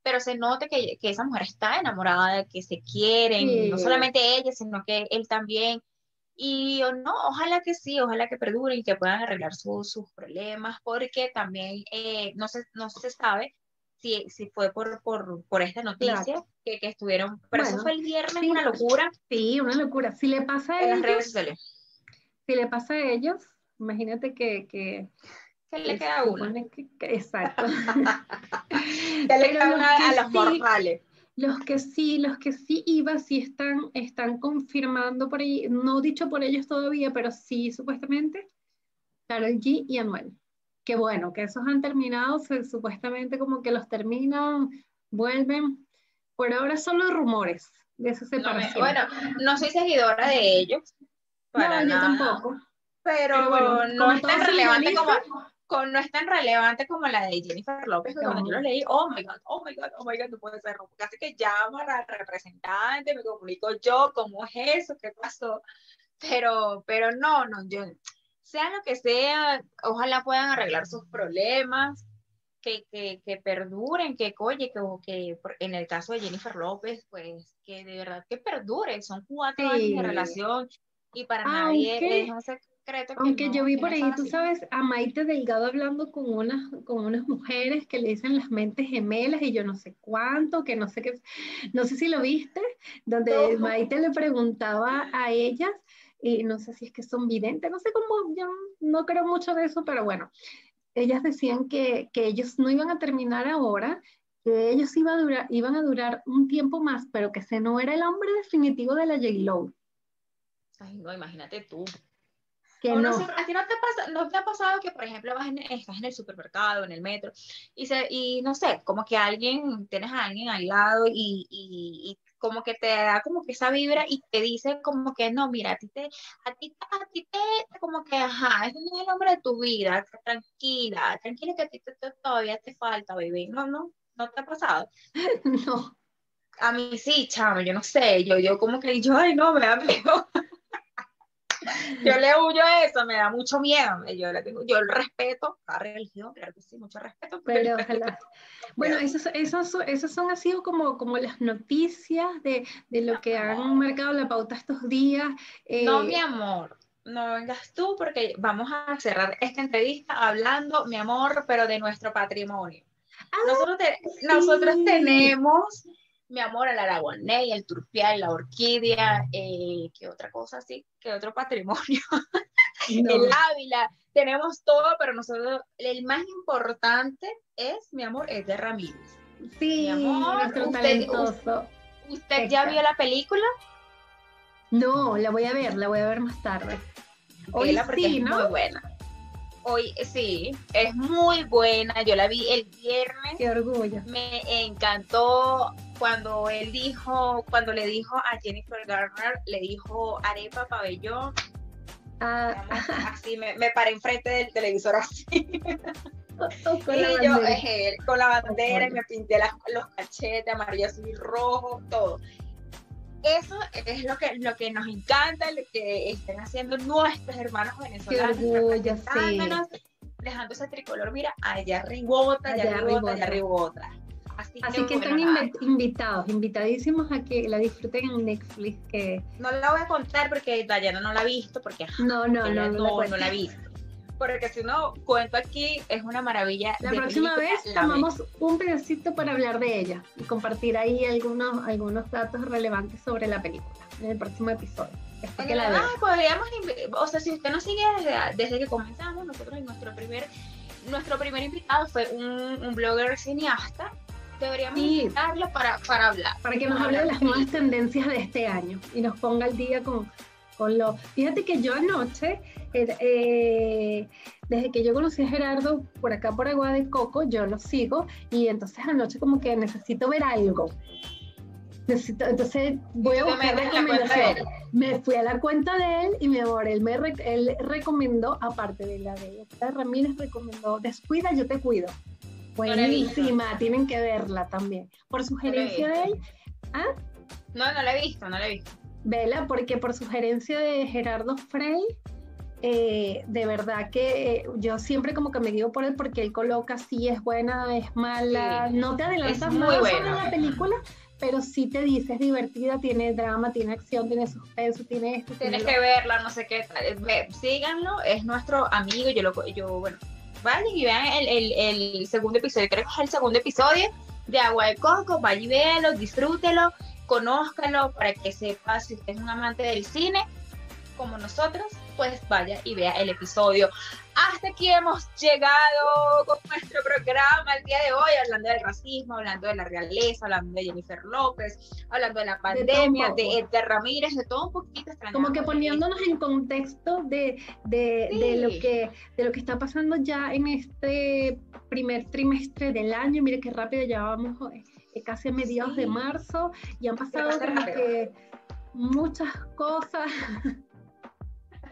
[SPEAKER 1] pero se nota que, que esa mujer está enamorada, que se quieren, no solamente ella, sino que él también. Y no, ojalá que sí, ojalá que perduren y que puedan arreglar sus problemas, porque también eh, no, se, no se sabe si, si fue por, por, por esta noticia que, que, estuvieron, pero eso fue el viernes, una locura.
[SPEAKER 2] Sí, una locura. Si le pasa a
[SPEAKER 1] en
[SPEAKER 2] ellos,
[SPEAKER 1] las redes sociales.
[SPEAKER 2] si le pasa a ellos, imagínate que, que
[SPEAKER 1] que le queda uno.
[SPEAKER 2] Que, exacto.
[SPEAKER 1] ya le queda una a los mortales.
[SPEAKER 2] Los que sí, los que sí iba, sí están, están confirmando por ahí, no dicho por ellos todavía, pero sí supuestamente, Carol G y Anuel. Que bueno, que esos han terminado, se, supuestamente como que los terminan, vuelven. Por ahora son los rumores de esa separación.
[SPEAKER 1] No bueno, no soy seguidora de ellos.
[SPEAKER 2] Para no, yo tampoco.
[SPEAKER 1] Pero, pero bueno, no es tan relevante como, con, no es tan relevante como la de Jennifer López, que cuando yo lo leí, oh my god, oh my god, oh my god, no puede ser, casi que llamo a la representante, me comunico yo, ¿cómo es eso? ¿Qué pasó? Pero, pero no, no, yo, sea lo que sea, ojalá puedan arreglar sus problemas, que, que, que perduren, que oye, que, que en el caso de Jennifer López, pues que de verdad que perdure, son cuatro sí. años de relación y para
[SPEAKER 2] Aunque,
[SPEAKER 1] nadie es un secreto.
[SPEAKER 2] Aunque
[SPEAKER 1] no,
[SPEAKER 2] yo vi por ahí, tú sabes, a Maite Delgado hablando con unas, con unas mujeres que le dicen las mentes gemelas y yo no sé cuánto, que no sé qué, no sé si lo viste, donde
[SPEAKER 1] No.
[SPEAKER 2] Maite le preguntaba a ellas y no sé si es que son videntes, no sé cómo, yo no creo mucho de eso, pero bueno, ellas decían que, que ellos no iban a terminar ahora, que ellos iba a durar, iban a durar un tiempo más, pero que ese no era el hombre definitivo de la J-Lo,
[SPEAKER 1] Ay, no, imagínate tú.
[SPEAKER 2] que
[SPEAKER 1] no
[SPEAKER 2] no.
[SPEAKER 1] ¿A ti no te, pasa, no te ha pasado que, por ejemplo, vas en- estás en el supermercado, en el metro, y, se, y no sé, como que alguien, tienes a alguien al lado y, y, y como que te da como que esa vibra y te dice como que no, mira, a ti te, a ti, a ti te, como que, ajá, ese no es el hombre de tu vida, tranquila, tranquila que a ti te- te- todavía te falta, bebé. No, no, no te ha pasado.
[SPEAKER 2] No,
[SPEAKER 1] A mí sí, chamo, yo no sé, yo, yo como que, yo, ay, no, me da miedo. Yo le huyo a eso, me da mucho miedo. Yo le tengo, yo el respeto, la religión, claro que sí, mucho respeto.
[SPEAKER 2] pero ojalá. Bueno, esos, esos, esos son sido como, como las noticias de, de lo que han marcado la pauta estos días. eh,
[SPEAKER 1] No, mi amor, no vengas tú porque vamos a cerrar esta entrevista hablando, mi amor, pero de nuestro patrimonio.
[SPEAKER 2] Ah,
[SPEAKER 1] Nosotros, te-
[SPEAKER 2] sí.
[SPEAKER 1] nosotros tenemos, mi amor, el aragonés, el turpial, la orquídea, eh, ¿qué otra cosa así? ¿Qué otro patrimonio?
[SPEAKER 2] no.
[SPEAKER 1] el Ávila, tenemos todo, pero nosotros, el más importante es, mi amor, es de Ramírez.
[SPEAKER 2] sí,
[SPEAKER 1] mi amor,
[SPEAKER 2] nuestro
[SPEAKER 1] usted-
[SPEAKER 2] talentoso.
[SPEAKER 1] ¿Usted ya vio la película?
[SPEAKER 2] No, la voy a ver, la voy a ver más tarde. Hoy sí,
[SPEAKER 1] es
[SPEAKER 2] ¿no?
[SPEAKER 1] muy buena. Hoy sí, es muy buena. Yo la vi el viernes.
[SPEAKER 2] Qué orgullo.
[SPEAKER 1] Me encantó cuando él dijo, cuando le dijo a Jennifer Garner, le dijo arepa pabellón,
[SPEAKER 2] Ah,
[SPEAKER 1] así me, me paré enfrente del televisor así.
[SPEAKER 2] con la
[SPEAKER 1] y yo eh, con la bandera y me pinté las- los cachetes, amarillo, azul y rojo, todo. Eso es lo que, lo que nos encanta, lo que estén haciendo nuestros hermanos venezolanos,
[SPEAKER 2] orgullo, sí.
[SPEAKER 1] dejando ese tricolor, mira, allá arribota, allá,
[SPEAKER 2] Allá
[SPEAKER 1] arribota, allá
[SPEAKER 2] arribota.
[SPEAKER 1] Así,
[SPEAKER 2] Así que
[SPEAKER 1] bueno,
[SPEAKER 2] están
[SPEAKER 1] nada,
[SPEAKER 2] invitados, invitadísimos a que la disfruten en Netflix, que
[SPEAKER 1] no la voy a contar porque Dayana no la ha visto, porque ajá,
[SPEAKER 2] no, no, no, no, la
[SPEAKER 1] no la ha visto. Porque si no, cuento aquí, es una maravilla.
[SPEAKER 2] La próxima
[SPEAKER 1] película,
[SPEAKER 2] vez
[SPEAKER 1] la
[SPEAKER 2] tomamos un pedacito para hablar de ella y compartir ahí algunos, algunos datos relevantes sobre la película en el próximo episodio. Espero que la.
[SPEAKER 1] Ah, podríamos, invi- o sea, si usted nos sigue desde, desde que comenzamos, nosotros en nuestro primer, nuestro primer invitado fue un, un blogger cineasta, deberíamos
[SPEAKER 2] Sí.
[SPEAKER 1] invitarlo para, para hablar.
[SPEAKER 2] Para que nos hable de las nuevas tendencias de este año y nos ponga al día con, con lo... Fíjate que yo anoche, eh, eh, desde que yo conocí a Gerardo por acá por Agua de Coco, yo lo sigo y entonces anoche como que necesito ver algo. Necesito, entonces voy a buscar recomendaciones. Me fui a la cuenta de él y mi amor, él me re- él recomendó, aparte de la de Ramírez, recomendó Descuida, yo te cuido. Buenísima, tienen que verla también. Por sugerencia de él, ¿ah?
[SPEAKER 1] No, no la he visto, no la he visto.
[SPEAKER 2] Vela, porque por sugerencia de Gerardo Frey, eh, de verdad que eh, yo siempre como que me guío por él porque él coloca si es buena, es mala,
[SPEAKER 1] Sí,
[SPEAKER 2] no te adelantas
[SPEAKER 1] muy
[SPEAKER 2] nada sobre la película, pero sí te dice es divertida, tiene drama, tiene acción, tiene suspenso, tiene esto, tiene
[SPEAKER 1] Tienes
[SPEAKER 2] lo
[SPEAKER 1] que verla, no sé qué. Ve, Síganlo, es nuestro amigo, yo lo, yo, bueno, vayan y vean el, el, segundo episodio, creo que es el segundo episodio de Agua de Coco, vayan y véanlo, disfrútelo, conózcalo para que sepa si usted es un amante del cine como nosotros, pues vaya y vea el episodio. Hasta aquí hemos llegado con nuestro programa el día de hoy, hablando del racismo, hablando de la realeza, hablando de Jennifer López, hablando de la pandemia, de, Edgar Ramírez, de todo un poquito.
[SPEAKER 2] Como que poniéndonos en contexto de, de, de, lo que, de lo que está pasando ya en este primer trimestre del año. Mire qué rápido, ya vamos eh, casi a mediados de marzo y han pasado como que muchas cosas.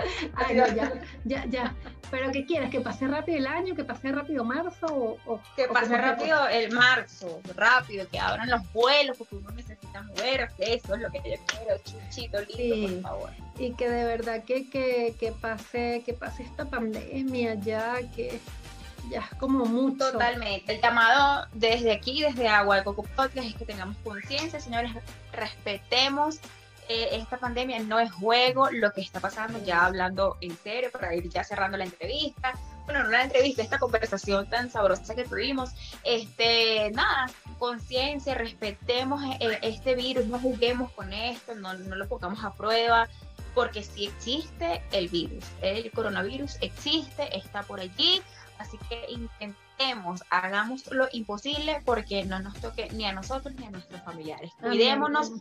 [SPEAKER 2] Ay, ya, ya, ya. Pero ¿qué quieres? ¿Que pase rápido el año? ¿Que pase rápido marzo? O,
[SPEAKER 1] que pase rápido el marzo, rápido, que abran los vuelos, porque uno necesita moverse, eso es lo que yo quiero, chuchito, lindo, por favor.
[SPEAKER 2] Y que de verdad que, que, que, pase, que pase esta pandemia ya, que ya es como mucho.
[SPEAKER 1] Totalmente. El llamado desde aquí, desde Agua de Coco Podcast, es que tengamos conciencia, señores, respetemos eh, esta pandemia no es juego, lo que está pasando, ya hablando en serio, para ir ya cerrando la entrevista, bueno, no la entrevista, esta conversación tan sabrosa que tuvimos, este, nada, conciencia, respetemos eh, este virus, no juguemos con esto, no, no lo pongamos a prueba, porque si existe el virus, el coronavirus existe, está por allí, así que intentemos, hagamos lo imposible porque no nos toque ni a nosotros ni a nuestros familiares. Cuidémonos,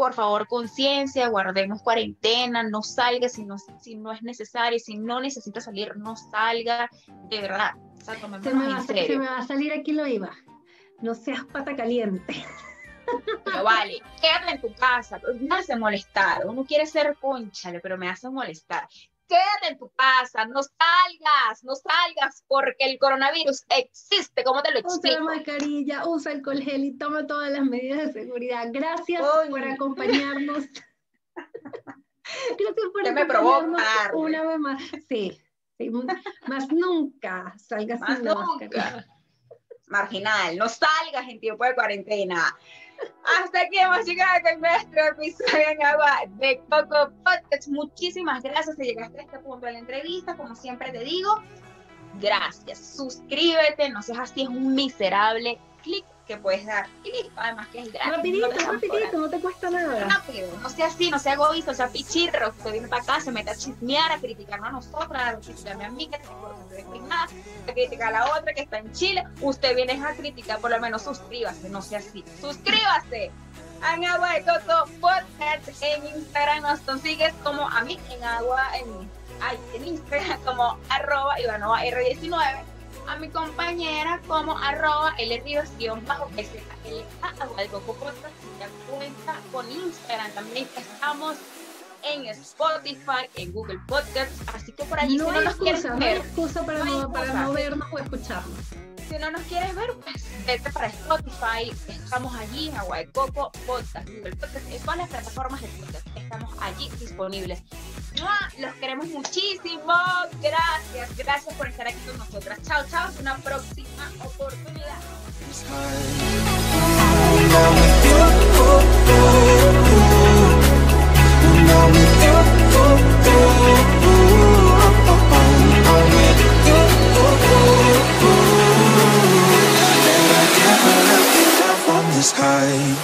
[SPEAKER 1] por favor, conciencia, guardemos cuarentena, no salga si no, si no es necesario, si no necesita salir, no salga, de verdad.
[SPEAKER 2] se, me va, se me va a salir aquí lo iba. No seas pata caliente.
[SPEAKER 1] Pero vale, quédate en tu casa, me hace molestar. Uno quiere ser conchale, pero me hace molestar quédate en tu casa, no salgas, no salgas porque el coronavirus existe, ¿cómo te lo explico?
[SPEAKER 2] Usa la mascarilla, usa el gel y toma todas las medidas de seguridad. Gracias por acompañarnos. Gracias por acompañarnos una vez más. Sí, sí, más nunca salgas más sin nunca.
[SPEAKER 1] Marginal, no salgas en tiempo de cuarentena. Hasta aquí hemos llegado con nuestro episodio en Agua de Coco Podcast. Muchísimas gracias si llegaste a este punto de la entrevista. Como siempre te digo, gracias. Suscríbete, no seas así, es un miserable. Clic que puedes dar clic, además que es gratis.
[SPEAKER 2] Rapidito, no rapidito, no te cuesta nada.
[SPEAKER 1] Rápido, no sea así, no sea egoísta, o sea pichirro, que viene para acá, se mete a chismear, a criticarnos a nosotros, a criticarme a mí, que te nada, a criticar a la otra que está en Chile. Usted viene a criticar, por lo menos suscríbase, no sea así. Suscríbase. En Agua de Coco Podcast en Instagram nos consigues como a mí en agua en, ay, en Instagram como arroba Ivanova R19 a mi compañera como arroba bajo a. Agua de coco podcast ya cuenta con Instagram. También estamos en Spotify, en Google Podcasts, así que por allí
[SPEAKER 2] no si no nos ver, no excusa para, no, para no vernos o escucharnos.
[SPEAKER 1] Si no nos quieres ver, pues vete para Spotify, estamos allí en Agua de Coco, Podcast, en todas las plataformas de podcast, estamos allí disponibles. Los queremos muchísimo. Gracias, gracias por estar aquí con nosotras. Chao, chao. Hasta una próxima oportunidad. is high.